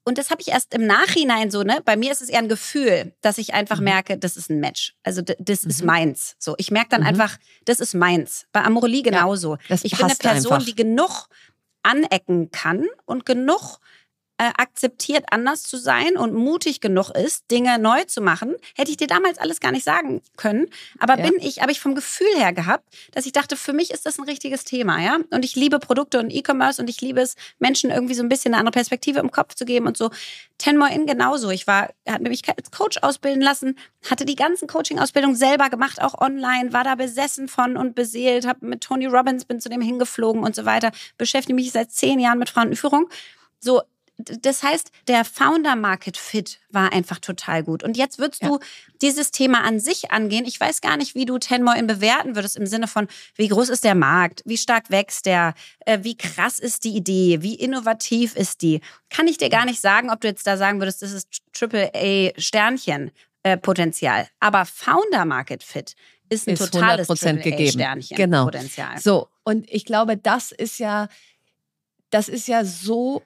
und das habe ich erst im Nachhinein so, ne? Bei mir ist es eher ein Gefühl, dass ich einfach mhm. merke, das ist ein Match. Also das mhm. ist meins. So, ich merke dann mhm. einfach, das ist meins. Bei Amorelie genauso. Ja, ich bin eine Person, einfach. die genug anecken kann und genug äh, akzeptiert, anders zu sein und mutig genug ist, Dinge neu zu machen, hätte ich dir damals alles gar nicht sagen können. Aber ja. bin ich, habe ich vom Gefühl her gehabt, dass ich dachte, für mich ist das ein richtiges Thema, ja. Und ich liebe Produkte und E-Commerce und ich liebe es, Menschen irgendwie so ein bisschen eine andere Perspektive im Kopf zu geben und so. Ten More In genauso. Ich war, hatte mich als Coach ausbilden lassen, hatte die ganzen Coaching-Ausbildungen selber gemacht, auch online, war da besessen von und beseelt, habe mit Tony Robbins, bin zu dem hingeflogen und so weiter, beschäftige mich seit zehn Jahren mit Frauenführung. So, das heißt, der Founder Market Fit war einfach total gut. Und jetzt würdest ja. du dieses Thema an sich angehen. Ich weiß gar nicht, wie du Tenmore in bewerten würdest im Sinne von, wie groß ist der Markt, wie stark wächst der, äh, wie krass ist die Idee, wie innovativ ist die. Kann ich dir gar nicht sagen, ob du jetzt da sagen würdest, das ist Triple A Sternchen äh, Potenzial. Aber Founder Market Fit ist ein ist totales Triple A Sternchen genau. Potenzial. So und ich glaube, das ist ja, das ist ja so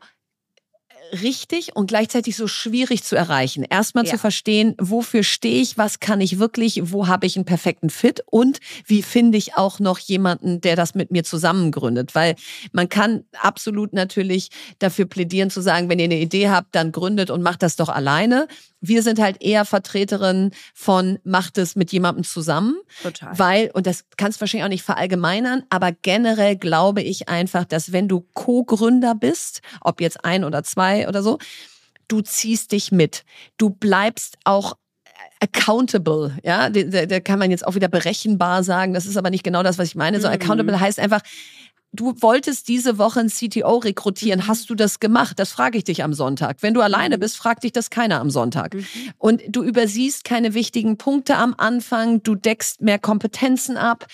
richtig und gleichzeitig so schwierig zu erreichen. Erstmal ja. zu verstehen, wofür stehe ich, was kann ich wirklich, wo habe ich einen perfekten Fit und wie finde ich auch noch jemanden, der das mit mir zusammengründet. Weil man kann absolut natürlich dafür plädieren zu sagen, wenn ihr eine Idee habt, dann gründet und macht das doch alleine. Wir sind halt eher Vertreterin von macht es mit jemandem zusammen. Total. Weil, und das kannst du wahrscheinlich auch nicht verallgemeinern, aber generell glaube ich einfach, dass wenn du Co-Gründer bist, ob jetzt ein oder zwei oder so, du ziehst dich mit. Du bleibst auch accountable, ja, da, da kann man jetzt auch wieder berechenbar sagen, das ist aber nicht genau das, was ich meine. So mhm. accountable heißt einfach, du wolltest diese Woche ein CTO rekrutieren. Mhm. Hast du das gemacht? Das frage ich dich am Sonntag. Wenn du alleine mhm. bist, fragt dich das keiner am Sonntag. Mhm. Und du übersiehst keine wichtigen Punkte am Anfang. Du deckst mehr Kompetenzen ab.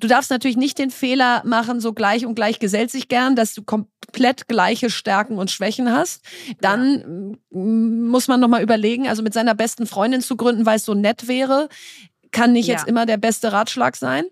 Du darfst natürlich nicht den Fehler machen, so gleich und gleich gesellt sich gern, dass du komplett gleiche Stärken und Schwächen hast. Dann ja. muss man nochmal überlegen, also mit seiner besten Freundin zu gründen, weil es so nett wäre, kann nicht ja. jetzt immer der beste Ratschlag sein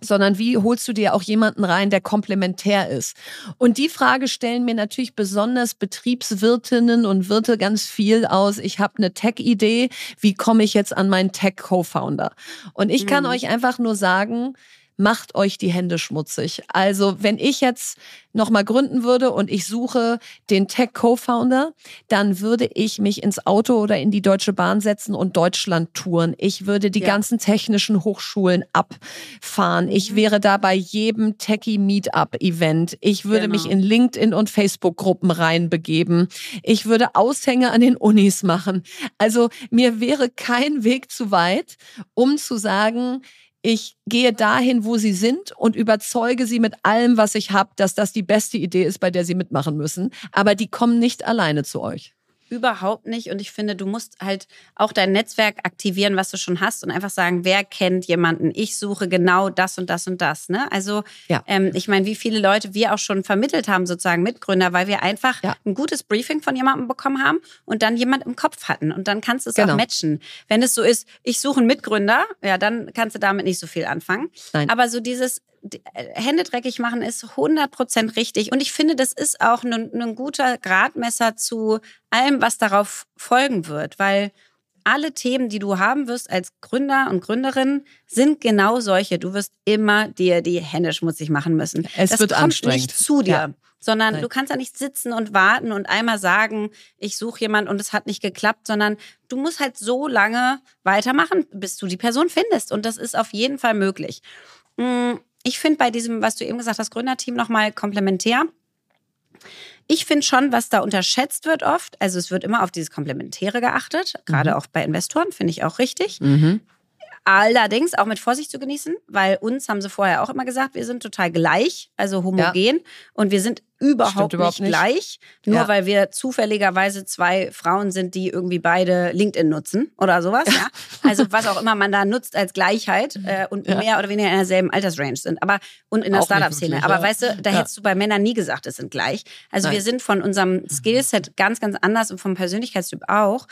sondern wie holst du dir auch jemanden rein, der komplementär ist? Und die Frage stellen mir natürlich besonders Betriebswirtinnen und Wirte ganz viel aus. Ich habe eine Tech-Idee, wie komme ich jetzt an meinen Tech-Co-Founder? Und ich kann mhm. euch einfach nur sagen, macht euch die Hände schmutzig. Also wenn ich jetzt nochmal gründen würde und ich suche den Tech-Co-Founder, dann würde ich mich ins Auto oder in die Deutsche Bahn setzen und Deutschland touren. Ich würde die ja. ganzen technischen Hochschulen abfahren. Ich mhm. wäre da bei jedem Techie-Meetup-Event. Ich würde genau. mich in LinkedIn und Facebook-Gruppen reinbegeben. Ich würde Aushänge an den Unis machen. Also mir wäre kein Weg zu weit, um zu sagen, ich gehe dahin, wo sie sind und überzeuge sie mit allem, was ich habe, dass das die beste Idee ist, bei der sie mitmachen müssen. Aber die kommen nicht alleine zu euch. Überhaupt nicht. Und ich finde, du musst halt auch dein Netzwerk aktivieren, was du schon hast und einfach sagen, wer kennt jemanden? Ich suche genau das und das und das. Ne? Also ja. ähm, ich meine, wie viele Leute wir auch schon vermittelt haben, sozusagen Mitgründer, weil wir einfach ja. ein gutes Briefing von jemandem bekommen haben und dann jemand im Kopf hatten. Und dann kannst du es genau. auch matchen. Wenn es so ist, ich suche einen Mitgründer, ja, dann kannst du damit nicht so viel anfangen. Nein. Aber so dieses, Hände dreckig machen ist 100% richtig. Und ich finde, das ist auch ein, ein guter Gradmesser zu allem, was darauf folgen wird, weil alle Themen, die du haben wirst als Gründer und Gründerin, sind genau solche. Du wirst immer dir die Hände schmutzig machen müssen. Es das wird kommt anstrengend. nicht zu dir. Ja. Sondern Nein. du kannst ja nicht sitzen und warten und einmal sagen, ich suche jemanden und es hat nicht geklappt, sondern du musst halt so lange weitermachen, bis du die Person findest. Und das ist auf jeden Fall möglich. Ich finde bei diesem, was du eben gesagt hast, Gründerteam nochmal komplementär. Ich finde schon, was da unterschätzt wird oft, also es wird immer auf dieses Komplementäre geachtet, gerade mhm. auch bei Investoren, finde ich auch richtig. Mhm. Allerdings auch mit Vorsicht zu genießen, weil uns haben sie vorher auch immer gesagt, wir sind total gleich, also homogen. Ja. Und wir sind überhaupt, überhaupt nicht, nicht, gleich, nur ja. weil wir zufälligerweise zwei Frauen sind, die irgendwie beide LinkedIn nutzen oder sowas. Ja. Also was auch immer man da nutzt als Gleichheit äh, und mehr oder weniger in derselben Altersrange sind. Aber und in der Startup-Szene. Aber weißt du, da hättest du bei Männern nie gesagt, es sind gleich. Also Nein. wir sind von unserem Skillset ganz, ganz anders und vom Persönlichkeitstyp auch.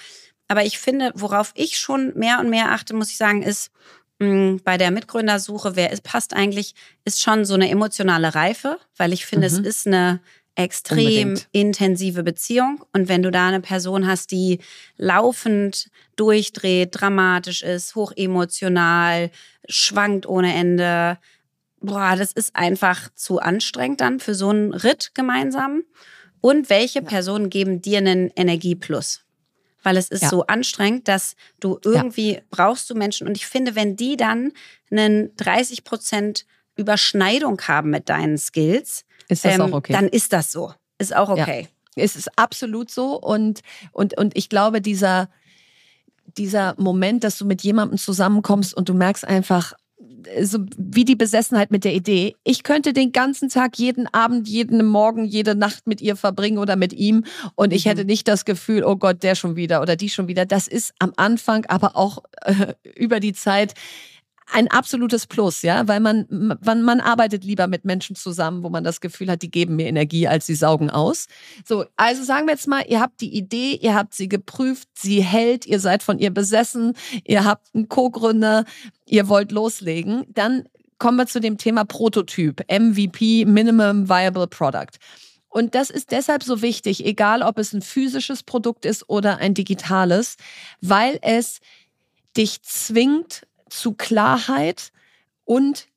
Aber ich finde, worauf ich schon mehr und mehr achte, muss ich sagen, ist mh, hm, bei der Mitgründersuche, wer ist, passt eigentlich, ist schon so eine emotionale Reife, weil ich finde, mhm. es ist eine extrem Unbedingt. intensive Beziehung. Und wenn du da eine Person hast, die laufend durchdreht, dramatisch ist, hochemotional, schwankt ohne Ende, boah, das ist einfach zu anstrengend dann für so einen Ritt gemeinsam. Und welche ja. Personen geben dir einen Energieplus? Weil es ist ja. so anstrengend, dass du irgendwie ja. brauchst du Menschen. Und ich finde, wenn die dann einen 30 Prozent Überschneidung haben mit deinen Skills, ist das ähm, auch okay. dann ist das so. Ist auch okay. Ja. Es ist absolut so. Und, und, und ich glaube, dieser, dieser Moment, dass du mit jemandem zusammenkommst und du merkst einfach, so wie die Besessenheit mit der Idee. Ich könnte den ganzen Tag, jeden Abend, jeden Morgen, jede Nacht mit ihr verbringen oder mit ihm und ich mhm. hätte nicht das Gefühl, oh Gott, der schon wieder oder die schon wieder. Das ist am Anfang, aber auch äh, über die Zeit ein absolutes Plus, ja, weil man, man, man arbeitet lieber mit Menschen zusammen, wo man das Gefühl hat, die geben mir Energie, als sie saugen aus. So, also sagen wir jetzt mal, ihr habt die Idee, ihr habt sie geprüft, sie hält, ihr seid von ihr besessen, ihr habt einen Co-Gründer, ihr wollt loslegen, dann kommen wir zu dem Thema Prototyp, MVP, Minimum Viable Product. Und das ist deshalb so wichtig, egal ob es ein physisches Produkt ist oder ein digitales, weil es dich zwingt, zu Klarheit und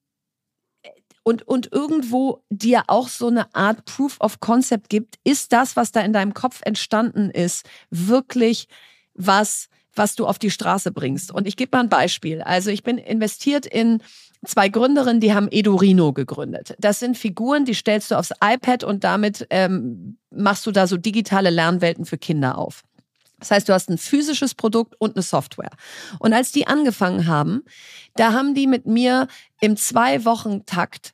und, und irgendwo dir auch so eine Art Proof of Concept gibt, ist das, was da in deinem Kopf entstanden ist, wirklich was, was du auf die Straße bringst. Und ich gebe mal ein Beispiel. Also ich bin investiert in zwei Gründerinnen, die haben Edurino gegründet. Das sind Figuren, die stellst du aufs iPad und damit ähm, machst du da so digitale Lernwelten für Kinder auf. Das heißt, du hast ein physisches Produkt und eine Software. Und als die angefangen haben, da haben die mit mir im Zwei-Wochen-Takt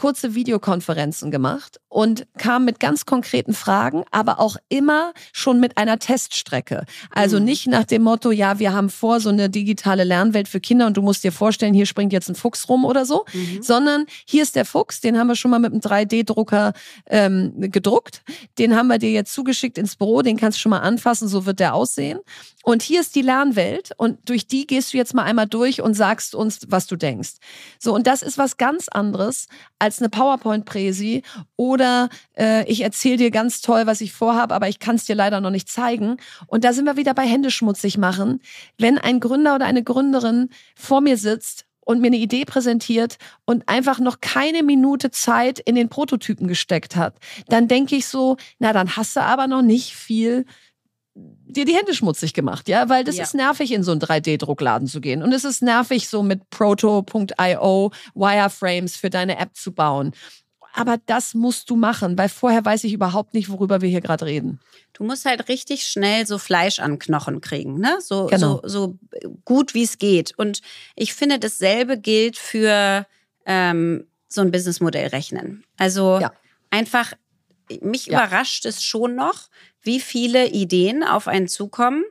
kurze Videokonferenzen gemacht und kam mit ganz konkreten Fragen, aber auch immer schon mit einer Teststrecke. Also mhm. nicht nach dem Motto, ja, wir haben vor so eine digitale Lernwelt für Kinder und du musst dir vorstellen, hier springt jetzt ein Fuchs rum oder so, mhm. sondern hier ist der Fuchs, den haben wir schon mal mit einem 3D-Drucker ähm, gedruckt, den haben wir dir jetzt zugeschickt ins Büro, den kannst du schon mal anfassen, so wird der aussehen. Und hier ist die Lernwelt und durch die gehst du jetzt mal einmal durch und sagst uns, was du denkst. So, und das ist was ganz anderes als eine PowerPoint-Präsi oder äh, ich erzähle dir ganz toll, was ich vorhabe, aber ich kann es dir leider noch nicht zeigen. Und da sind wir wieder bei Händeschmutzig machen. Wenn ein Gründer oder eine Gründerin vor mir sitzt und mir eine Idee präsentiert und einfach noch keine Minute Zeit in den Prototypen gesteckt hat, dann denke ich so, na, dann hast du aber noch nicht viel dir die Hände schmutzig gemacht, ja, weil das ja. ist nervig, in so einen 3D-Druckladen zu gehen. Und es ist nervig, so mit Proto.io Wireframes für deine App zu bauen. Aber das musst du machen, weil vorher weiß ich überhaupt nicht, worüber wir hier gerade reden. Du musst halt richtig schnell so Fleisch an Knochen kriegen, ne? So, genau. so, so gut wie es geht. Und ich finde, dasselbe gilt für ähm, so ein Businessmodell rechnen. Also ja. einfach, mich ja. überrascht es schon noch, wie viele Ideen auf einen zukommen,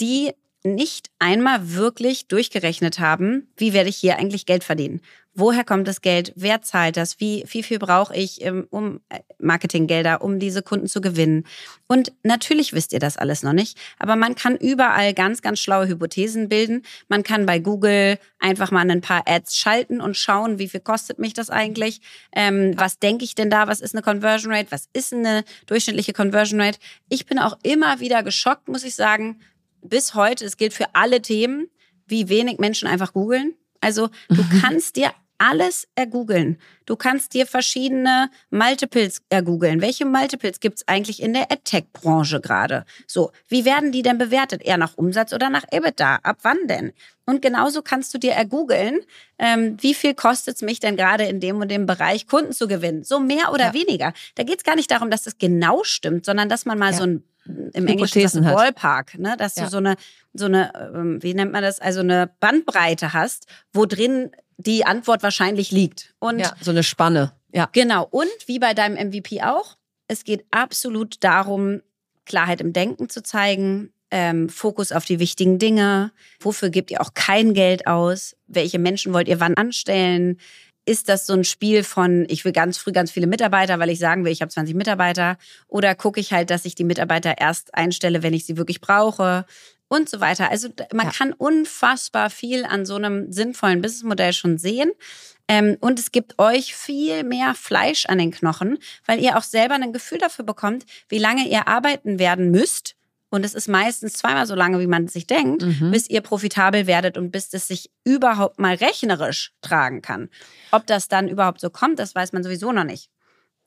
die nicht einmal wirklich durchgerechnet haben, wie werde ich hier eigentlich Geld verdienen? Woher kommt das Geld? Wer zahlt das? Wie, wie viel brauche ich ähm, um äh, Marketinggelder, um diese Kunden zu gewinnen? Und natürlich wisst ihr das alles noch nicht, aber man kann überall ganz, ganz schlaue Hypothesen bilden. Man kann bei Google einfach mal ein paar Ads schalten und schauen, wie viel kostet mich das eigentlich? Ähm, was denke ich denn da? Was ist eine Conversion Rate? Was ist eine durchschnittliche Conversion Rate? Ich bin auch immer wieder geschockt, muss ich sagen, bis heute, es gilt für alle Themen, wie wenig Menschen einfach googeln. Also du kannst dir alles ergoogeln. Du kannst dir verschiedene Multiples ergoogeln. Welche Multiples gibt es eigentlich in der AdTech-Branche gerade? So, wie werden die denn bewertet? Eher nach Umsatz oder nach EBITDA? Ab wann denn? Und genauso kannst du dir ergoogeln, ähm, wie viel kostet es mich denn gerade in dem und dem Bereich, Kunden zu gewinnen? So mehr oder ja. weniger. Da geht es gar nicht darum, dass das genau stimmt, sondern dass man mal ja. so ein im Englischen das ein Ballpark, ne? dass ja. du so eine, so eine, ähm, wie nennt man das, also eine Bandbreite hast, wo drin die Antwort wahrscheinlich liegt. Und ja, so eine Spanne. Ja. Genau. Und wie bei deinem MVP auch, es geht absolut darum, Klarheit im Denken zu zeigen, ähm, Fokus auf die wichtigen Dinge. Wofür gebt ihr auch kein Geld aus? Welche Menschen wollt ihr wann anstellen? Ist das so ein Spiel von, ich will ganz früh ganz viele Mitarbeiter, weil ich sagen will, ich habe 20 Mitarbeiter? Oder gucke ich halt, dass ich die Mitarbeiter erst einstelle, wenn ich sie wirklich brauche? Und so weiter. Also man ja. kann unfassbar viel an so einem sinnvollen Businessmodell schon sehen. Ähm, und es gibt euch viel mehr Fleisch an den Knochen, weil ihr auch selber ein Gefühl dafür bekommt, wie lange ihr arbeiten werden müsst. Und es ist meistens zweimal so lange, wie man sich denkt, mhm. bis ihr profitabel werdet und bis es sich überhaupt mal rechnerisch tragen kann. Ob das dann überhaupt so kommt, das weiß man sowieso noch nicht.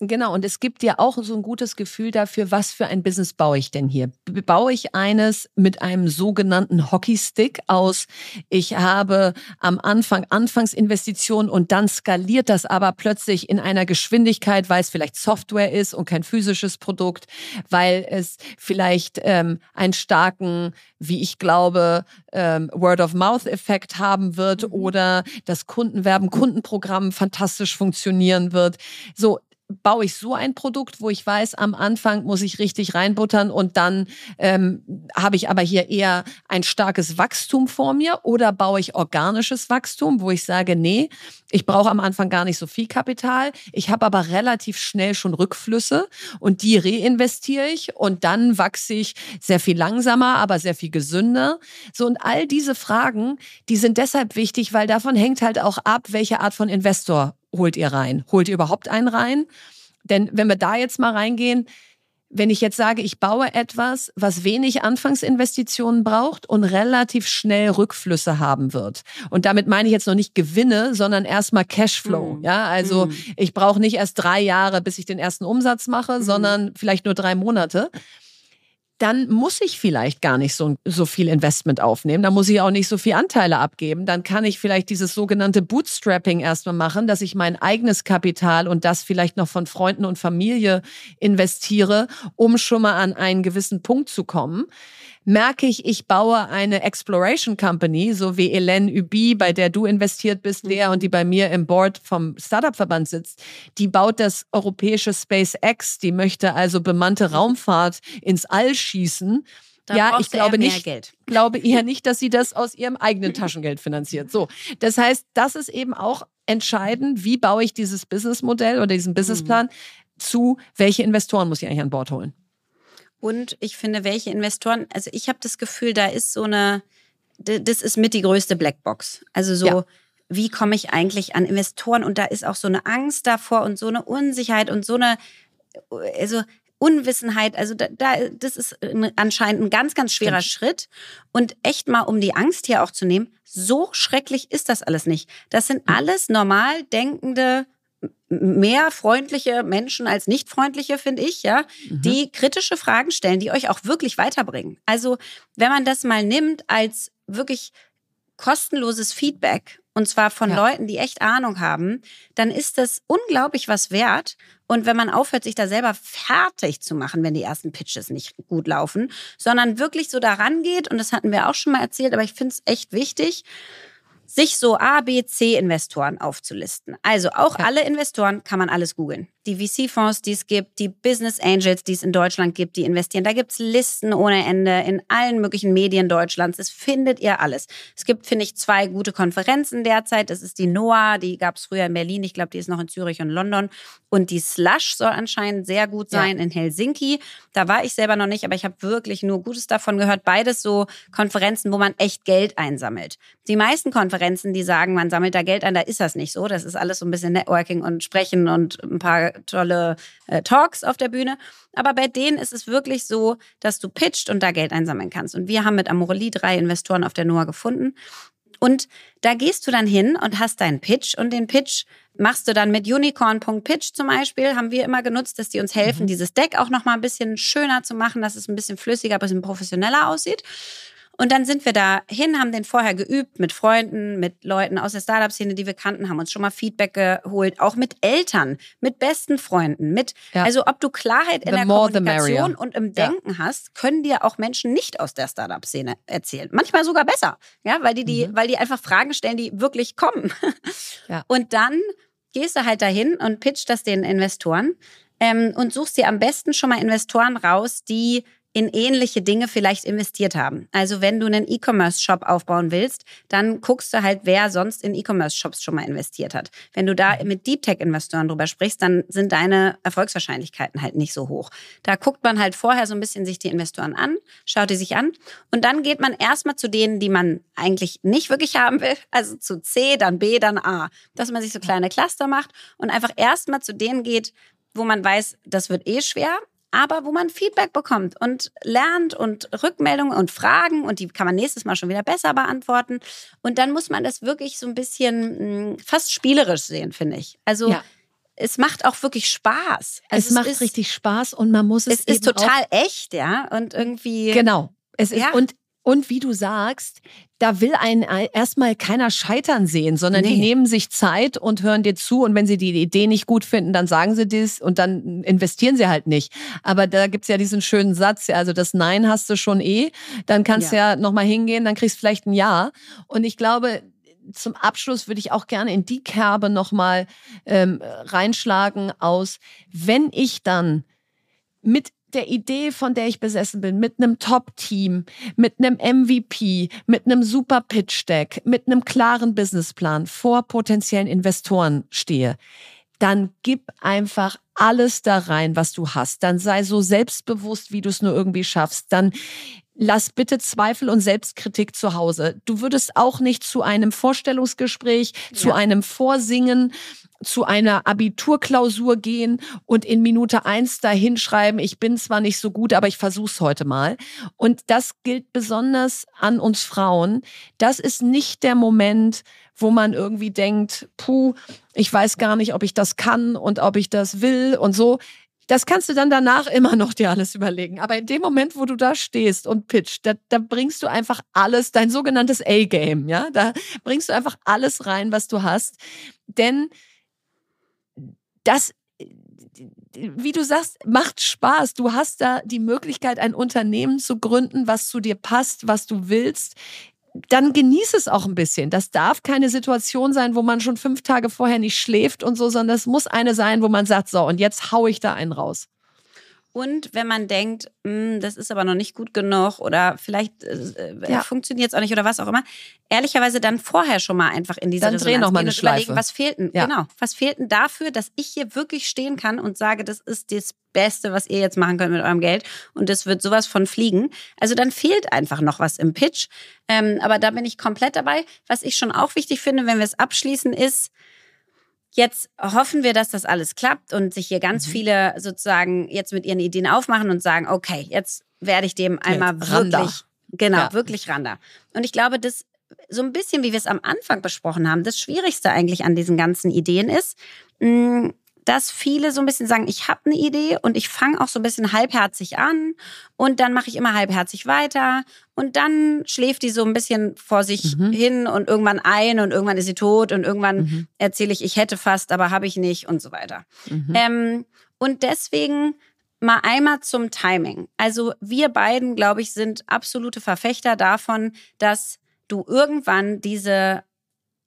Genau, und es gibt ja auch so ein gutes Gefühl dafür, was für ein Business baue ich denn hier? Baue ich eines mit einem sogenannten Hockeystick aus? Ich habe am Anfang Anfangsinvestitionen und dann skaliert das aber plötzlich in einer Geschwindigkeit, weil es vielleicht Software ist und kein physisches Produkt, weil es vielleicht ähm, einen starken, wie ich glaube, ähm, Word-of-Mouth-Effekt haben wird mhm. oder das Kundenwerben, Kundenprogramm fantastisch funktionieren wird. So, baue ich so ein Produkt, wo ich weiß, am Anfang muss ich richtig reinbuttern und dann ähm, habe ich aber hier eher ein starkes Wachstum vor mir oder baue ich organisches Wachstum, wo ich sage, nee, ich brauche am Anfang gar nicht so viel Kapital, ich habe aber relativ schnell schon Rückflüsse und die reinvestiere ich und dann wachse ich sehr viel langsamer, aber sehr viel gesünder. So und all diese Fragen, die sind deshalb wichtig, weil davon hängt halt auch ab, welche Art von Investor holt ihr rein? Holt ihr überhaupt einen rein? Denn wenn wir da jetzt mal reingehen, wenn ich jetzt sage, ich baue etwas, was wenig Anfangsinvestitionen braucht und relativ schnell Rückflüsse haben wird. Und damit meine ich jetzt noch nicht Gewinne, sondern erstmal Cashflow. Mm. Ja, also mm. ich brauche nicht erst drei Jahre, bis ich den ersten Umsatz mache, mm. sondern vielleicht nur drei Monate dann muss ich vielleicht gar nicht so, so viel Investment aufnehmen. Dann muss ich auch nicht so viel Anteile abgeben. Dann kann ich vielleicht dieses sogenannte Bootstrapping erstmal machen, dass ich mein eigenes Kapital und das vielleicht noch von Freunden und Familie investiere, um schon mal an einen gewissen Punkt zu kommen merke ich, ich baue eine Exploration Company, so wie Hélène Ubi, bei der du investiert bist, mhm. Lea, und die bei mir im Board vom Startup-Verband sitzt, die baut das europäische SpaceX, die möchte also bemannte Raumfahrt ins All schießen. Da ja, ich glaube nicht, Geld. glaube eher nicht, dass sie das aus ihrem eigenen Taschengeld finanziert. So, das heißt, das ist eben auch entscheidend, wie baue ich dieses Businessmodell oder diesen Businessplan mhm. zu, welche Investoren muss ich eigentlich an Bord holen? Und ich finde, welche Investoren, also ich habe das Gefühl, da ist so eine, das ist mit die größte Blackbox. Also so, ja. wie komme ich eigentlich an Investoren? Und da ist auch so eine Angst davor und so eine Unsicherheit und so eine, also Unwissenheit. Also da, da das ist anscheinend ein ganz, ganz schwerer Stimmt. Schritt. Und echt mal, um die Angst hier auch zu nehmen, so schrecklich ist das alles nicht. Das sind hm. alles normal denkende mehr freundliche Menschen als nicht freundliche, finde ich, ja, mhm. die kritische Fragen stellen, die euch auch wirklich weiterbringen. Also, wenn man das mal nimmt als wirklich kostenloses Feedback und zwar von ja. Leuten, die echt Ahnung haben, dann ist das unglaublich was wert. Und wenn man aufhört, sich da selber fertig zu machen, wenn die ersten Pitches nicht gut laufen, sondern wirklich so daran geht, und das hatten wir auch schon mal erzählt, aber ich finde es echt wichtig, sich so A, B, C-Investoren aufzulisten. Also auch ja. alle Investoren kann man alles googeln die VC-Fonds, die es gibt, die Business Angels, die es in Deutschland gibt, die investieren. Da gibt's Listen ohne Ende in allen möglichen Medien Deutschlands. Das findet ihr alles. Es gibt, finde ich, zwei gute Konferenzen derzeit. Das ist die NOAA, die gab's früher in Berlin. Ich glaube, die ist noch in Zürich und London. Und die Slush soll anscheinend sehr gut sein ja. in Helsinki. Da war ich selber noch nicht, aber ich habe wirklich nur Gutes davon gehört. Beides so Konferenzen, wo man echt Geld einsammelt. Die meisten Konferenzen, die sagen, man sammelt da Geld ein, da ist das nicht so. Das ist alles so ein bisschen Networking und Sprechen und ein paar tolle äh, Talks auf der Bühne. Aber bei denen ist es wirklich so, dass du pitcht und da Geld einsammeln kannst. Und wir haben mit Amorelie drei Investoren auf der NOAA gefunden. Und da gehst du dann hin und hast deinen Pitch und den Pitch machst du dann mit unicorn.pitch zum Beispiel, haben wir immer genutzt, dass die uns helfen, mhm. dieses Deck auch noch mal ein bisschen schöner zu machen, dass es ein bisschen flüssiger, ein bisschen professioneller aussieht. Und dann sind wir da hin, haben den vorher geübt mit Freunden, mit Leuten aus der Startup-Szene, die wir kannten, haben uns schon mal Feedback geholt, auch mit Eltern, mit besten Freunden, mit, ja. also ob du Klarheit in the der Kommunikation und im Denken ja. hast, können dir auch Menschen nicht aus der Startup-Szene erzählen. Manchmal sogar besser, ja, weil die, die, mhm. weil die einfach Fragen stellen, die wirklich kommen. Ja. Und dann gehst du halt dahin und pitcht das den Investoren ähm, und suchst dir am besten schon mal Investoren raus, die in ähnliche Dinge vielleicht investiert haben. Also wenn du einen E-Commerce-Shop aufbauen willst, dann guckst du halt, wer sonst in E-Commerce-Shops schon mal investiert hat. Wenn du da mit Deep Tech-Investoren drüber sprichst, dann sind deine Erfolgswahrscheinlichkeiten halt nicht so hoch. Da guckt man halt vorher so ein bisschen sich die Investoren an, schaut die sich an und dann geht man erstmal zu denen, die man eigentlich nicht wirklich haben will, also zu C, dann B, dann A. Dass man sich so kleine Cluster macht und einfach erstmal zu denen geht, wo man weiß, das wird eh schwer, aber wo man Feedback bekommt und lernt und Rückmeldungen und Fragen und die kann man nächstes Mal schon wieder besser beantworten. Und dann muss man das wirklich so ein bisschen hm, fast spielerisch sehen, finde ich. Also ja. es macht auch wirklich Spaß. Also es, macht ist, richtig Spaß und man muss es. Es ist total echt, ja. Und irgendwie. Genau. Es ist, ja. und und wie du sagst, da will einen erstmal keiner scheitern sehen, sondern nee. die nehmen sich Zeit und hören dir zu. Und wenn sie die Idee nicht gut finden, dann sagen sie das und dann investieren sie halt nicht. Aber da gibt's ja diesen schönen Satz, also das Nein hast du schon eh, dann kannst du ja, ja nochmal hingehen, dann kriegst du vielleicht ein Ja. Und ich glaube, zum Abschluss würde ich auch gerne in die Kerbe nochmal ähm, reinschlagen aus, wenn ich dann mit der Idee, von der ich besessen bin, mit einem Top-Team, mit einem MVP, mit einem super Pitch-Deck, mit einem klaren Businessplan vor potenziellen Investoren stehe, dann gib einfach alles da rein, was du hast. Dann sei so selbstbewusst, wie du es nur irgendwie schaffst. Dann lass bitte Zweifel und Selbstkritik zu Hause. Du würdest auch nicht zu einem Vorstellungsgespräch, ja. zu einem Vorsingen, zu einer Abiturklausur gehen und in Minute eins da hinschreiben, ich bin zwar nicht so gut, aber ich versuch's heute mal. Und das gilt besonders an uns Frauen. Das ist nicht der Moment, wo man irgendwie denkt, puh, ich weiß gar nicht, ob ich das kann und ob ich das will und so. Das kannst du dann danach immer noch dir alles überlegen. Aber in dem Moment, wo du da stehst und pitcht, da, da bringst du einfach alles, dein sogenanntes A-Game, ja, da bringst du einfach alles rein, was du hast. Denn das wie du sagst, macht Spaß. Du hast da die Möglichkeit, ein Unternehmen zu gründen, was zu dir passt, was du willst. Dann genieß es auch ein bisschen. Das darf keine Situation sein, wo man schon fünf Tage vorher nicht schläft und so, sondern es muss eine sein, wo man sagt, so, und jetzt hau ich da einen raus. Und wenn man denkt, hm, das ist aber noch nicht gut genug oder vielleicht äh, äh ja. funktioniert es auch nicht oder was auch immer, ehrlicherweise dann vorher schon mal einfach in diese dann dreh noch mal eine Schleife. überlegen, was fehlt denn, ja. genau, was fehlt denn dafür, dass ich hier wirklich stehen kann und sage, das ist das Beste, was ihr jetzt machen könnt mit eurem Geld und das wird sowas von fliegen. Also dann fehlt einfach noch was im Pitch. Ähm, aber da bin ich komplett dabei. Was ich schon auch wichtig finde, wenn wir es abschließen, ist, Jetzt hoffen wir, dass das alles klappt und sich hier ganz mhm. viele sozusagen jetzt mit ihren Ideen aufmachen und sagen, okay, jetzt werde ich dem einmal jetzt wirklich, Randa. genau, ja. wirklich Randa. Und ich glaube, das so ein bisschen, wie wir es am Anfang besprochen haben, das Schwierigste eigentlich an diesen ganzen Ideen ist, mh, dass viele so ein bisschen sagen, ich habe eine Idee und ich fange auch so ein bisschen halbherzig an und dann mache ich immer halbherzig weiter und dann schläft die so ein bisschen vor sich mhm. hin und irgendwann ein und irgendwann ist sie tot und irgendwann mhm. erzähle ich, ich hätte fast, aber habe ich nicht und so weiter. Mhm. Ähm, und deswegen mal einmal zum Timing. Also wir beiden, glaube ich, sind absolute Verfechter davon, dass du irgendwann diese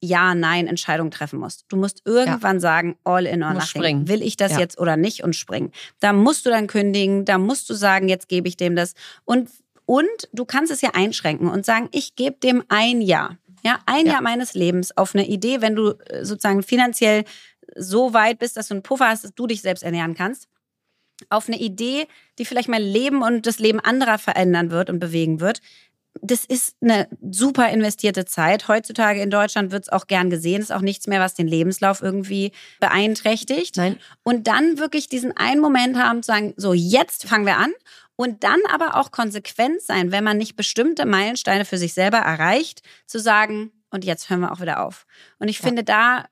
ja-Nein-Entscheidung treffen musst. Du musst irgendwann ja. sagen, all in or nothing. Springen. Will ich das ja. jetzt oder nicht und springen. Da musst du dann kündigen, da musst du sagen, jetzt gebe ich dem das. Und, und du kannst es ja einschränken und sagen, ich gebe dem ein Jahr. Ja, ein ja. Jahr meines Lebens auf eine Idee, wenn du äh, sozusagen finanziell so weit bist, dass du einen Puffer hast, dass du dich selbst ernähren kannst. Auf eine Idee, die vielleicht mein Leben und das Leben anderer verändern wird und bewegen wird das ist eine super investierte Zeit. Heutzutage in Deutschland wird es auch gern gesehen. Ist auch nichts mehr, was den Lebenslauf irgendwie beeinträchtigt. Nein. Und dann wirklich diesen einen Moment haben zu sagen, so jetzt fangen wir an. Und dann aber auch konsequent sein, wenn man nicht bestimmte Meilensteine für sich selber erreicht, zu sagen, und jetzt hören wir auch wieder auf. Und ich ja. finde da,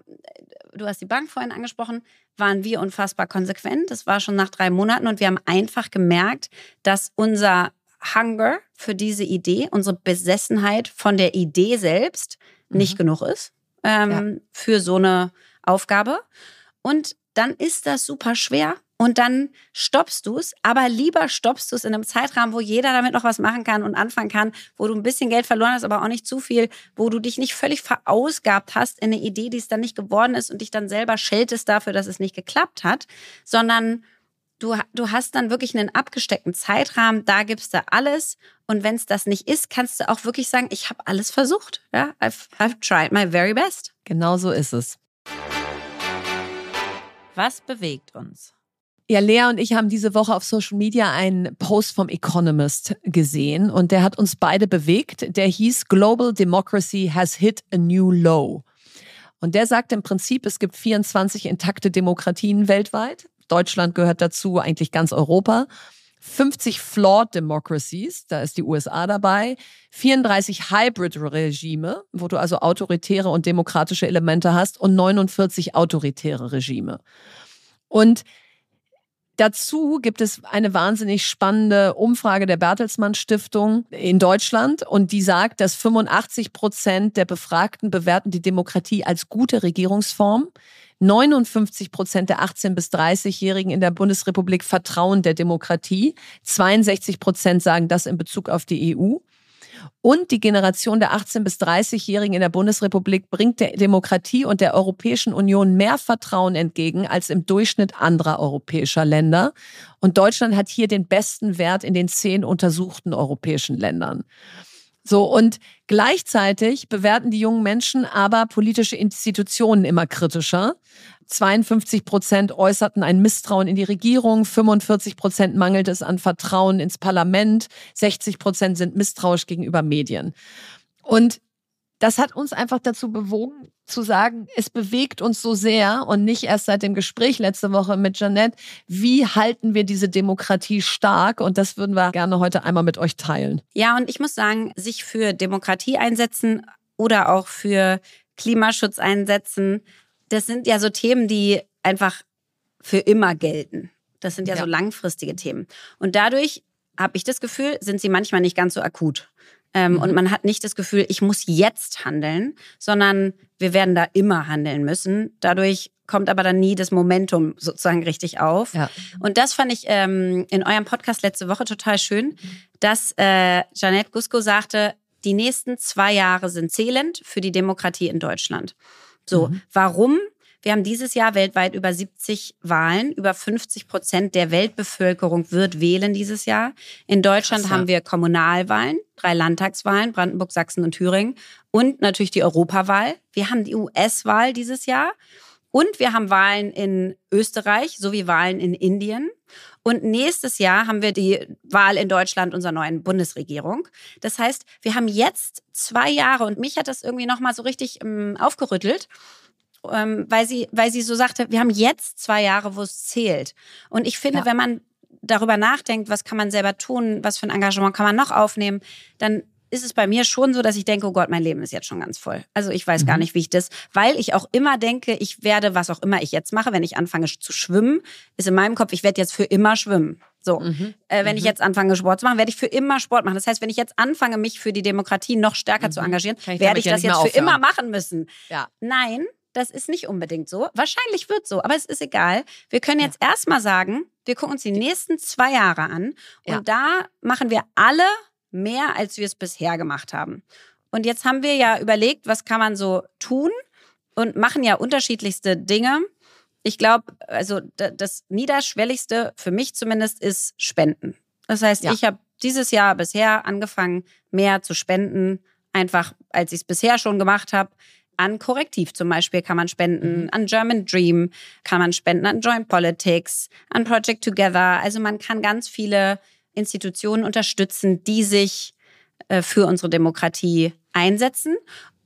du hast die Bank vorhin angesprochen, waren wir unfassbar konsequent. Das war schon nach drei Monaten und wir haben einfach gemerkt, dass unser Hunger für diese Idee, unsere Besessenheit von der Idee selbst mhm. nicht genug ist ähm, ja. für so eine Aufgabe. Und dann ist das super schwer und dann stoppst du es, aber lieber stoppst du es in einem Zeitrahmen, wo jeder damit noch was machen kann und anfangen kann, wo du ein bisschen Geld verloren hast, aber auch nicht zu viel, wo du dich nicht völlig verausgabt hast in eine Idee, die es dann nicht geworden ist und dich dann selber scheltest dafür, dass es nicht geklappt hat, sondern du, du hast dann wirklich einen abgesteckten Zeitrahmen, da gibst du alles. Und wenn es das nicht ist, kannst du auch wirklich sagen, ich habe alles versucht. Ja, I've, I've tried my very best. Genau so ist es. Was bewegt uns? Ja, Lea und ich haben diese Woche auf Social Media einen Post vom Economist gesehen und der hat uns beide bewegt. Der hieß Global Democracy has hit a new low. Und der sagt im Prinzip, es gibt 24 intakte Demokratien weltweit. Deutschland gehört dazu, eigentlich ganz Europa. 50 Flawed Democracies, da ist die USA dabei, 34 Hybrid-Regime, wo du also autoritäre und demokratische Elemente hast und 49 autoritäre Regime. Und Dazu gibt es eine wahnsinnig spannende Umfrage der Bertelsmann Stiftung in Deutschland und die sagt, dass 85 Prozent der Befragten bewerten die Demokratie als gute Regierungsform. 59 Prozent der 18- bis 30-Jährigen in der Bundesrepublik vertrauen der Demokratie. 62 Prozent sagen das in Bezug auf die EU. Und die Generation der 18- bis 30-Jährigen in der Bundesrepublik bringt der Demokratie und der Europäischen Union mehr Vertrauen entgegen als im Durchschnitt anderer europäischer Länder. Und Deutschland hat hier den besten Wert in den zehn untersuchten europäischen Ländern. So, und gleichzeitig bewerten die jungen Menschen aber politische Institutionen immer kritischer. 52 Prozent äußerten ein Misstrauen in die Regierung, 45 Prozent mangelt es an Vertrauen ins Parlament, 60 Prozent sind misstrauisch gegenüber Medien. Und das hat uns einfach dazu bewogen, zu sagen, es bewegt uns so sehr und nicht erst seit dem Gespräch letzte Woche mit Janette, wie halten wir diese Demokratie stark? Und das würden wir gerne heute einmal mit euch teilen. Ja, und ich muss sagen, sich für Demokratie einsetzen oder auch für Klimaschutz einsetzen, das sind ja so Themen, die einfach für immer gelten. Das sind ja, ja. so langfristige Themen. Und dadurch habe ich das Gefühl, sind sie manchmal nicht ganz so akut. Ähm, mhm. Und man hat nicht das Gefühl, ich muss jetzt handeln, sondern wir werden da immer handeln müssen. Dadurch kommt aber dann nie das Momentum sozusagen richtig auf. Ja. Und das fand ich ähm, in eurem Podcast letzte Woche total schön, dass äh, Janette Gusko sagte, die nächsten zwei Jahre sind zählend für die Demokratie in Deutschland. So, mhm. warum? Wir haben dieses Jahr weltweit über 70 Wahlen. Über 50 Prozent der Weltbevölkerung wird wählen dieses Jahr. In Deutschland Krass, ja. haben wir Kommunalwahlen, drei Landtagswahlen, Brandenburg, Sachsen und Thüringen und natürlich die Europawahl. Wir haben die US-Wahl dieses Jahr. Und wir haben Wahlen in Österreich sowie Wahlen in Indien. Und nächstes Jahr haben wir die Wahl in Deutschland unserer neuen Bundesregierung. Das heißt, wir haben jetzt zwei Jahre und mich hat das irgendwie nochmal so richtig ähm, aufgerüttelt. Ähm, weil sie, weil sie so sagte, wir haben jetzt zwei Jahre, wo es zählt. Und ich finde, ja. wenn man darüber nachdenkt, was kann man selber tun, was für ein Engagement kann man noch aufnehmen, dann ist es bei mir schon so, dass ich denke, oh Gott, mein Leben ist jetzt schon ganz voll. Also ich weiß mhm. gar nicht, wie ich das, weil ich auch immer denke, ich werde, was auch immer ich jetzt mache, wenn ich anfange zu schwimmen, ist in meinem Kopf, ich werde jetzt für immer schwimmen. So, mhm. äh, wenn mhm. ich jetzt anfange, Sport zu machen, werde ich für immer Sport machen. Das heißt, wenn ich jetzt anfange, mich für die Demokratie noch stärker zu mhm. engagieren, werde ich das jetzt für immer machen müssen. Ja. Nein, das ist nicht unbedingt so. Wahrscheinlich wird so, aber es ist egal. Wir können jetzt ja. erstmal sagen, wir gucken uns die nächsten zwei Jahre an und ja. da machen wir alle mehr, als wir es bisher gemacht haben. Und jetzt haben wir ja überlegt, was kann man so tun und machen ja unterschiedlichste Dinge. Ich glaube, also das Niederschwelligste für mich zumindest ist Spenden. Das heißt, ja. ich habe dieses Jahr bisher angefangen, mehr zu spenden, einfach als ich es bisher schon gemacht habe. An Korrektiv zum Beispiel kann man spenden, mhm. an German Dream kann man spenden, an Joint Politics, an Project Together. Also man kann ganz viele Institutionen unterstützen, die sich äh, für unsere Demokratie einsetzen.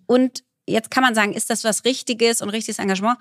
Und jetzt kann man sagen, ist das was Richtiges und richtiges Engagement?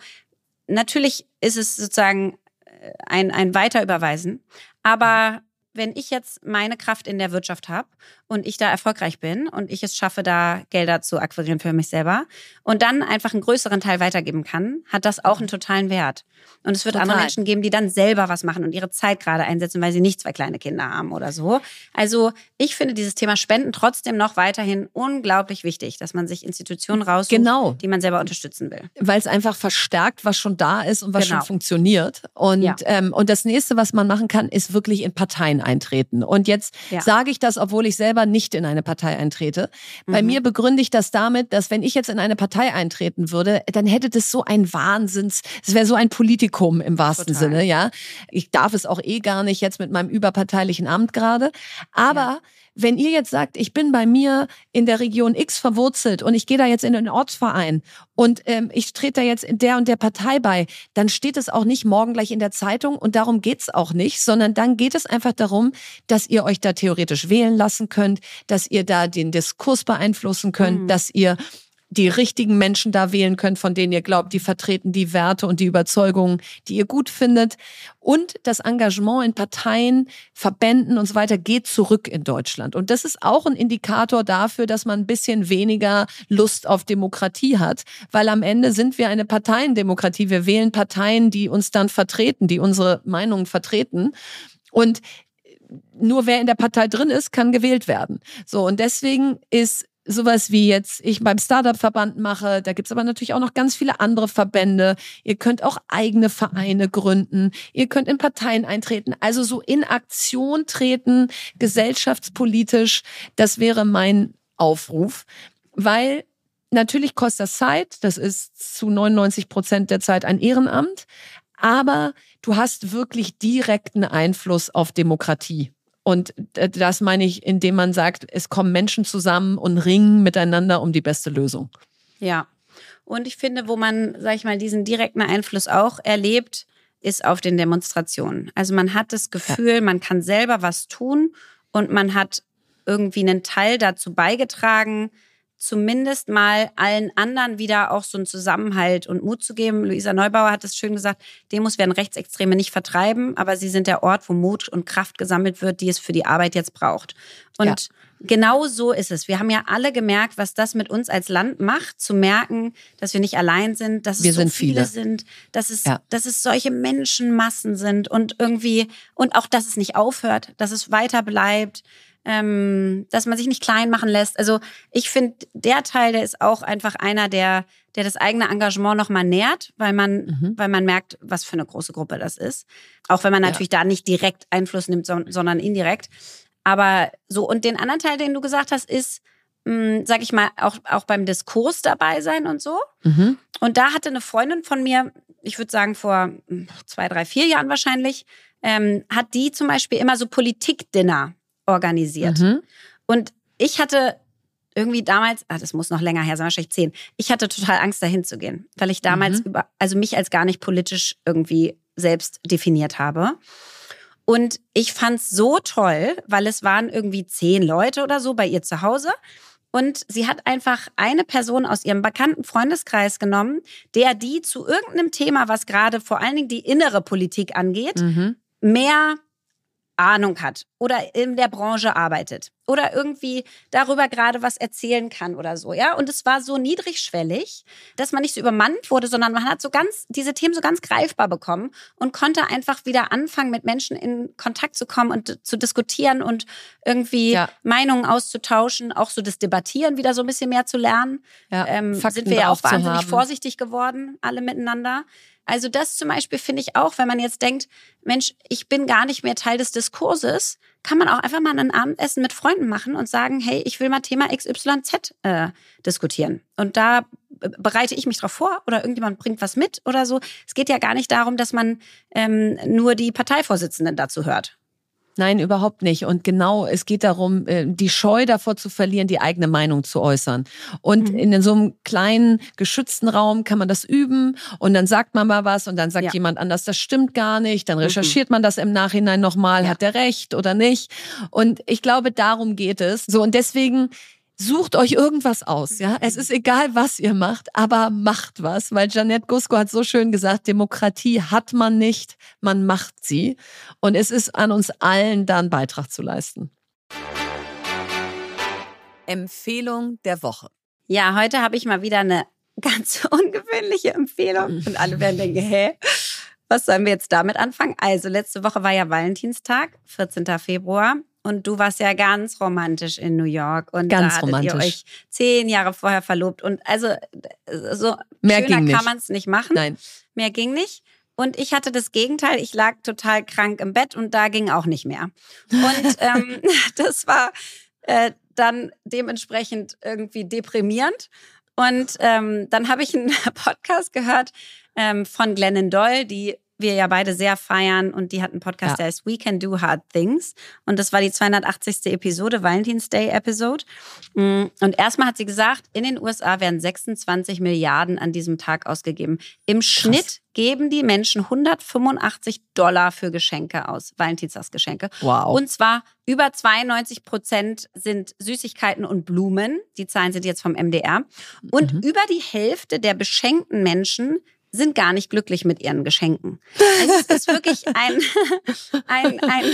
Natürlich ist es sozusagen äh, ein, ein Weiterüberweisen. Aber wenn ich jetzt meine Kraft in der Wirtschaft habe und ich da erfolgreich bin und ich es schaffe, da Gelder zu akquirieren für mich selber und dann einfach einen größeren Teil weitergeben kann, hat das auch einen totalen Wert. Und es wird Total. andere Menschen geben, die dann selber was machen und ihre Zeit gerade einsetzen, weil sie nicht zwei kleine Kinder haben oder so. Also ich finde dieses Thema Spenden trotzdem noch weiterhin unglaublich wichtig, dass man sich Institutionen raussucht, genau. die man selber unterstützen will. Weil es einfach verstärkt, was schon da ist und was genau. schon funktioniert. Und, ja. ähm, und das nächste, was man machen kann, ist wirklich in Parteien eintreten. Und jetzt ja. sage ich das, obwohl ich selber selber nicht in eine Partei eintrete. Mhm. Bei mir begründe ich das damit, dass wenn ich jetzt in eine Partei eintreten würde, dann hätte das so ein Wahnsinns, es wäre so ein Politikum im wahrsten Total. Sinne, ja. Ich darf es auch eh gar nicht jetzt mit meinem überparteilichen Amt gerade. Aber ja wenn ihr jetzt sagt, ich bin bei mir in der Region X verwurzelt und ich gehe da jetzt in den Ortsverein und ähm, ich trete da jetzt in der und der Partei bei, dann steht es auch nicht morgen gleich in der Zeitung und darum geht's auch nicht, sondern dann geht es einfach darum, dass ihr euch da theoretisch wählen lassen könnt, dass ihr da den Diskurs beeinflussen könnt, mhm. dass ihr die richtigen Menschen da wählen könnt, von denen ihr glaubt, die vertreten die Werte und die Überzeugungen, die ihr gut findet. Und das Engagement in Parteien, Verbänden und so weiter geht zurück in Deutschland. Und das ist auch ein Indikator dafür, dass man ein bisschen weniger Lust auf Demokratie hat, weil am Ende sind wir eine Parteiendemokratie. Wir wählen Parteien, die uns dann vertreten, die unsere Meinungen vertreten. Und nur wer in der Partei drin ist, kann gewählt werden. So, und deswegen ist sowas wie jetzt ich beim Startup-Verband mache. Da gibt's aber natürlich auch noch ganz viele andere Verbände. Ihr könnt auch eigene Vereine gründen. Ihr könnt in Parteien eintreten. Also so in Aktion treten, gesellschaftspolitisch. Das wäre mein Aufruf, weil natürlich kostet das Zeit. Das ist zu 99 Prozent der Zeit ein Ehrenamt. Aber du hast wirklich direkten Einfluss auf Demokratie. Und das meine ich, indem man sagt, es kommen Menschen zusammen und ringen miteinander um die beste Lösung. Ja. Und ich finde, wo man, sag ich mal, diesen direkten Einfluss auch erlebt, ist auf den Demonstrationen. Also man hat das Gefühl, ja. man kann selber was tun und man hat irgendwie einen Teil dazu beigetragen, zumindest mal allen anderen wieder auch so einen Zusammenhalt und Mut zu geben. Luisa Neubauer hat es schön gesagt, Demos werden Rechtsextreme nicht vertreiben, aber sie sind der Ort, wo Mut und Kraft gesammelt wird, die es für die Arbeit jetzt braucht. Und ja. genau so ist es. Wir haben ja alle gemerkt, was das mit uns als Land macht, zu merken, dass wir nicht allein sind, dass wir es so sind viele, viele sind, dass es, ja. dass es solche Menschenmassen sind und irgendwie, und auch, dass es nicht aufhört, dass es weiter bleibt ähm, dass man sich nicht klein machen lässt. Also ich finde, der Teil, der ist auch einfach einer, der, der das eigene Engagement nochmal nährt, weil man, mhm. weil man merkt, was für eine große Gruppe das ist. Auch wenn man natürlich ja. da nicht direkt Einfluss nimmt, sondern indirekt. Aber so, und den anderen Teil, den du gesagt hast, ist, mh, hm, sag ich mal, auch, auch beim Diskurs dabei sein und so. Mhm. Und da hatte eine Freundin von mir, ich würde sagen vor hm, zwei, drei, vier Jahren wahrscheinlich, ähm, hat die zum Beispiel immer so Politikdinner organisiert. Mhm. Und ich hatte irgendwie damals, ah, das muss noch länger her sein, wahrscheinlich zehn, ich hatte total Angst, dahin zu gehen, weil ich damals mhm. über, also mich als gar nicht politisch irgendwie selbst definiert habe. Und ich fand es so toll, weil es waren irgendwie zehn Leute oder so bei ihr zu Hause. Und sie hat einfach eine Person aus ihrem bekannten Freundeskreis genommen, der die zu irgendeinem Thema, was gerade vor allen Dingen die innere Politik angeht, mhm. mehr Ahnung hat oder in der Branche arbeitet oder irgendwie darüber gerade was erzählen kann oder so, ja. Und es war so niedrigschwellig, dass man nicht so übermannt wurde, sondern man hat so ganz diese Themen so ganz greifbar bekommen und konnte einfach wieder anfangen, mit Menschen in Kontakt zu kommen und zu diskutieren und irgendwie ja. Meinungen auszutauschen, auch so das Debattieren wieder so ein bisschen mehr zu lernen. Ja, ähm, sind wir ja auch wahnsinnig vorsichtig geworden, alle miteinander. Also das zum Beispiel finde ich auch, wenn man jetzt denkt, Mensch, ich bin gar nicht mehr Teil des Diskurses, kann man auch einfach mal ein Abendessen mit Freunden machen und sagen, hey, ich will mal Thema XYZ äh, diskutieren. Und da bereite ich mich drauf vor oder irgendjemand bringt was mit oder so. Es geht ja gar nicht darum, dass man ähm, nur die Parteivorsitzenden dazu hört. Nein, überhaupt nicht. Und genau, es geht darum, äh, die Scheu davor zu verlieren, die eigene Meinung zu äußern. Und mhm. in so einem kleinen, geschützten Raum kann man das üben und dann sagt man mal was und dann sagt ja. jemand anders, das stimmt gar nicht. Dann mhm. recherchiert mhm. man das im Nachhinein nochmal, ja. hat der recht oder nicht. Und ich glaube, darum geht es. So, und deswegen Sucht euch irgendwas aus, ja. Es ist egal, was ihr macht, aber macht was, weil Janette Gusko hat so schön gesagt, Demokratie hat man nicht, man macht sie. Und es ist an uns allen, da einen Beitrag zu leisten. Empfehlung der Woche. Ja, heute habe ich mal wieder eine ganz ungewöhnliche Empfehlung. Und alle werden denken, hä? Was sollen wir jetzt damit anfangen? Also, letzte Woche war ja Valentinstag, 14. Februar. Und du warst ja ganz romantisch in New York. Und ganz da hattet romantisch. ihr euch zehn Jahre vorher verlobt. Und also so Mehr schöner kann man es nicht machen. Nein. Mehr ging nicht. Und ich hatte das Gegenteil. Ich lag total krank im Bett und da ging auch nicht mehr. Und ähm, das war äh, dann dementsprechend irgendwie deprimierend. Und ähm, dann habe ich einen Podcast gehört ähm, von Glennon Doyle, die wir ja beide sehr feiern und die hat einen Podcast, ja. der heißt We Can Do Hard Things und das war die 280. Episode, Valentine's Day Episode. Mm, und erstmal hat sie gesagt, in den USA werden 26 Milliarden an diesem Tag ausgegeben. Im Krass. Schnitt geben die Menschen 185 Dollar für Geschenke aus, Valentinstagsgeschenke. Wow. Und zwar über 92 Prozent sind Süßigkeiten und Blumen. Die Zahlen sind jetzt vom MDR. Und mhm. über die Hälfte der beschenkten Menschen sind gar nicht glücklich mit ihren Geschenken. Also es ist wirklich ein, ein, ein,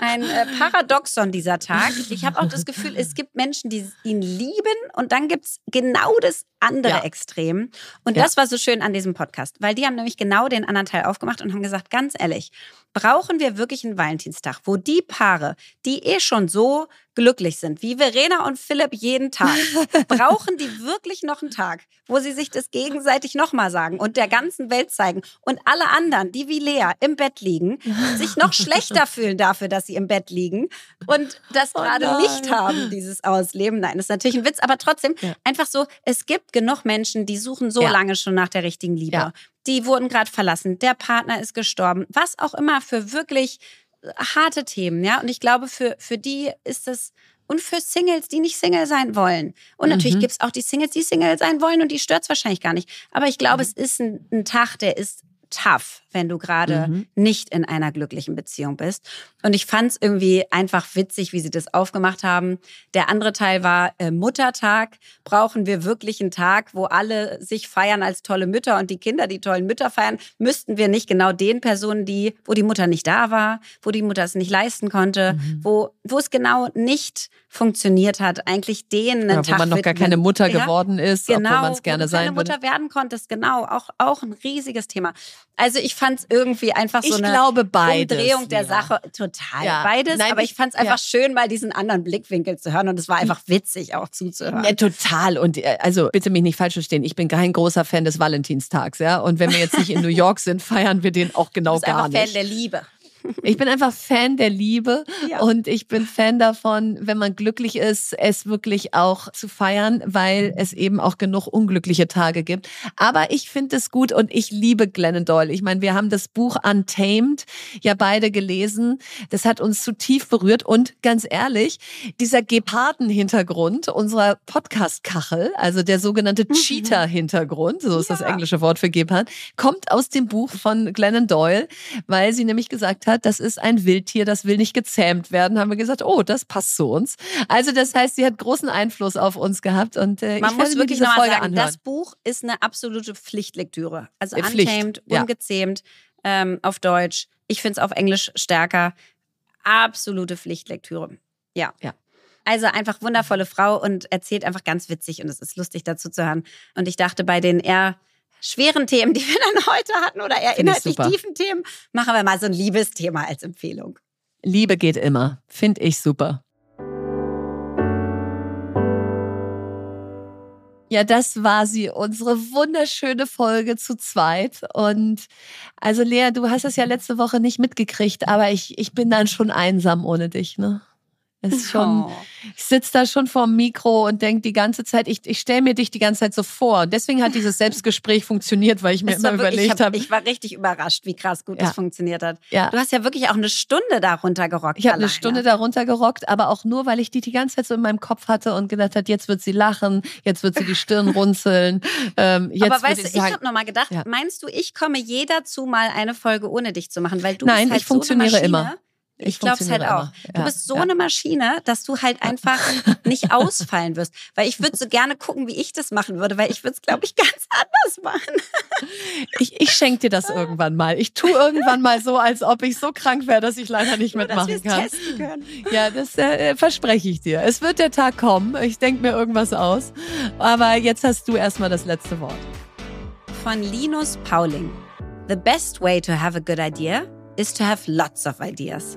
ein äh, Paradoxon dieser Tag. Ich habe auch das Gefühl, es gibt Menschen, die ihn lieben und dann gibt's genau das andere ja. Extrem. Und ja. das war so schön an diesem Podcast, weil die haben nämlich genau den anderen Teil aufgemacht und haben gesagt, ganz ehrlich, brauchen wir wirklich einen Valentinstag, wo die Paare, die eh schon so glücklich sind, wie Verena und Philipp jeden Tag, brauchen die wirklich noch einen Tag, wo sie sich das gegenseitig nochmal sagen und der ganzen Welt zeigen und alle anderen, die wie Lea im Bett liegen, sich noch schlechter fühlen dafür, dass sie im Bett liegen und das oh gerade nicht haben, dieses Ausleben. Nein, das ist natürlich ein Witz, aber trotzdem ja. einfach so, es gibt genug Menschen, die suchen so ja. lange schon nach der richtigen Liebe. Ja die wurden gerade verlassen, der Partner ist gestorben, was auch immer für wirklich harte Themen, ja. Und ich glaube, für, für die ist das und für Singles, die nicht Single sein wollen. Und natürlich mhm. gibt es auch die Singles, die Single sein wollen und die stört es wahrscheinlich gar nicht. Aber ich glaube, mhm. es ist ein, ein, Tag, der ist tough, wenn du gerade mhm. nicht in einer glücklichen Beziehung bist. Und ich fand es irgendwie einfach witzig, wie sie das aufgemacht haben. Der andere Teil war äh, Muttertag. Brauchen wir wirklich einen Tag, wo alle sich feiern als tolle Mütter und die Kinder die tollen Mütter feiern? Müssten wir nicht genau den Personen, die, wo die Mutter nicht da war, wo die Mutter es nicht leisten konnte, mhm. wo, wo es genau nicht funktioniert hat, eigentlich denen einen ja, Tag wo man noch gar keine Mutter ja, geworden ist, genau, obwohl man es gerne sein würde. Mutter werden konntest, genau, auch auch ein riesiges Thema. Also ich fand es irgendwie einfach so ich eine glaube beides, Umdrehung der ja. Sache, total ja. beides. Nein, aber ich, ich fand es einfach schön, mal diesen anderen Blickwinkel zu hören und es war einfach witzig auch zuzuhören. Ja, total und äh, also bitte mich nicht falsch verstehen, ich bin kein großer Fan des Valentinstags, ja. Und wenn wir jetzt nicht in New York sind, feiern wir den auch genau gar nicht. Fan der Liebe. Ich bin einfach Fan der Liebe ja. und ich bin Fan davon, wenn man glücklich ist, es wirklich auch zu feiern, weil es eben auch genug unglückliche Tage gibt. Aber ich finde es gut und ich liebe Glennon Doyle. Ich meine, wir haben das Buch Untamed ja beide gelesen. Das hat uns zutiefst berührt und ganz ehrlich, dieser Geparden-Hintergrund unserer Podcast-Kachel, also der sogenannte mhm. Cheater-Hintergrund, so ist ja. das englische Wort für Gepard, kommt aus dem Buch von Glennon Doyle, weil sie nämlich gesagt hat, das ist ein Wildtier, das will nicht gezähmt werden, haben wir gesagt, oh, das passt zu uns. Also das heißt, sie hat großen Einfluss auf uns gehabt und äh, man ich muss wirklich diese Folge sagen, anhören. das Buch ist eine absolute Pflichtlektüre. Also äh, Pflicht. untamed, ungezähmt ja. ähm, auf Deutsch. Ich finde es auf Englisch stärker. Absolute Pflichtlektüre. Ja. Ja. Also einfach wundervolle Frau und erzählt einfach ganz witzig und es ist lustig dazu zu hören. Und ich dachte bei den eher schweren Themen, die wir dann heute hatten oder eher inhaltlich tiefen Themen, machen wir mal so ein Liebesthema als Empfehlung. Liebe geht immer. Finde ich super. Ja, das war sie, unsere wunderschöne Folge zu zweit. Und also Lea, du hast es ja letzte Woche nicht mitgekriegt, aber ich, ich bin dann schon einsam ohne dich, ne? Ist schon, oh. ich sitze da schon vorm Mikro und denke die ganze Zeit, ich, ich stelle mir dich die ganze Zeit so vor. Deswegen hat dieses Selbstgespräch funktioniert, weil ich mir immer wirklich, überlegt habe. Hab, ich war richtig überrascht, wie krass gut ja. das funktioniert hat. Ja. Du hast ja wirklich auch eine Stunde darunter gerockt. Ich habe eine Stunde darunter gerockt, aber auch nur, weil ich die die ganze Zeit so in meinem Kopf hatte und gedacht hat, jetzt wird sie lachen, jetzt wird sie die Stirn runzeln. Ähm, jetzt aber weißt du, ich, ich habe nochmal gedacht, ja. meinst du, ich komme je dazu, mal eine Folge ohne dich zu machen? Weil du Nein, bist halt ich funktioniere so immer. Ich, ich glaube es halt auch. Du bist so ja. eine Maschine, dass du halt einfach nicht ausfallen wirst. Weil ich würde so gerne gucken, wie ich das machen würde, weil ich würde es, glaube ich, ganz anders machen. Ich, ich schenke dir das irgendwann mal. Ich tue irgendwann mal so, als ob ich so krank wäre, dass ich leider nicht Nur, mitmachen kann. Testen können. Ja, das äh, verspreche ich dir. Es wird der Tag kommen. Ich denke mir irgendwas aus. Aber jetzt hast du erstmal das letzte Wort. Von Linus Pauling. The best way to have a good idea is to have lots of ideas.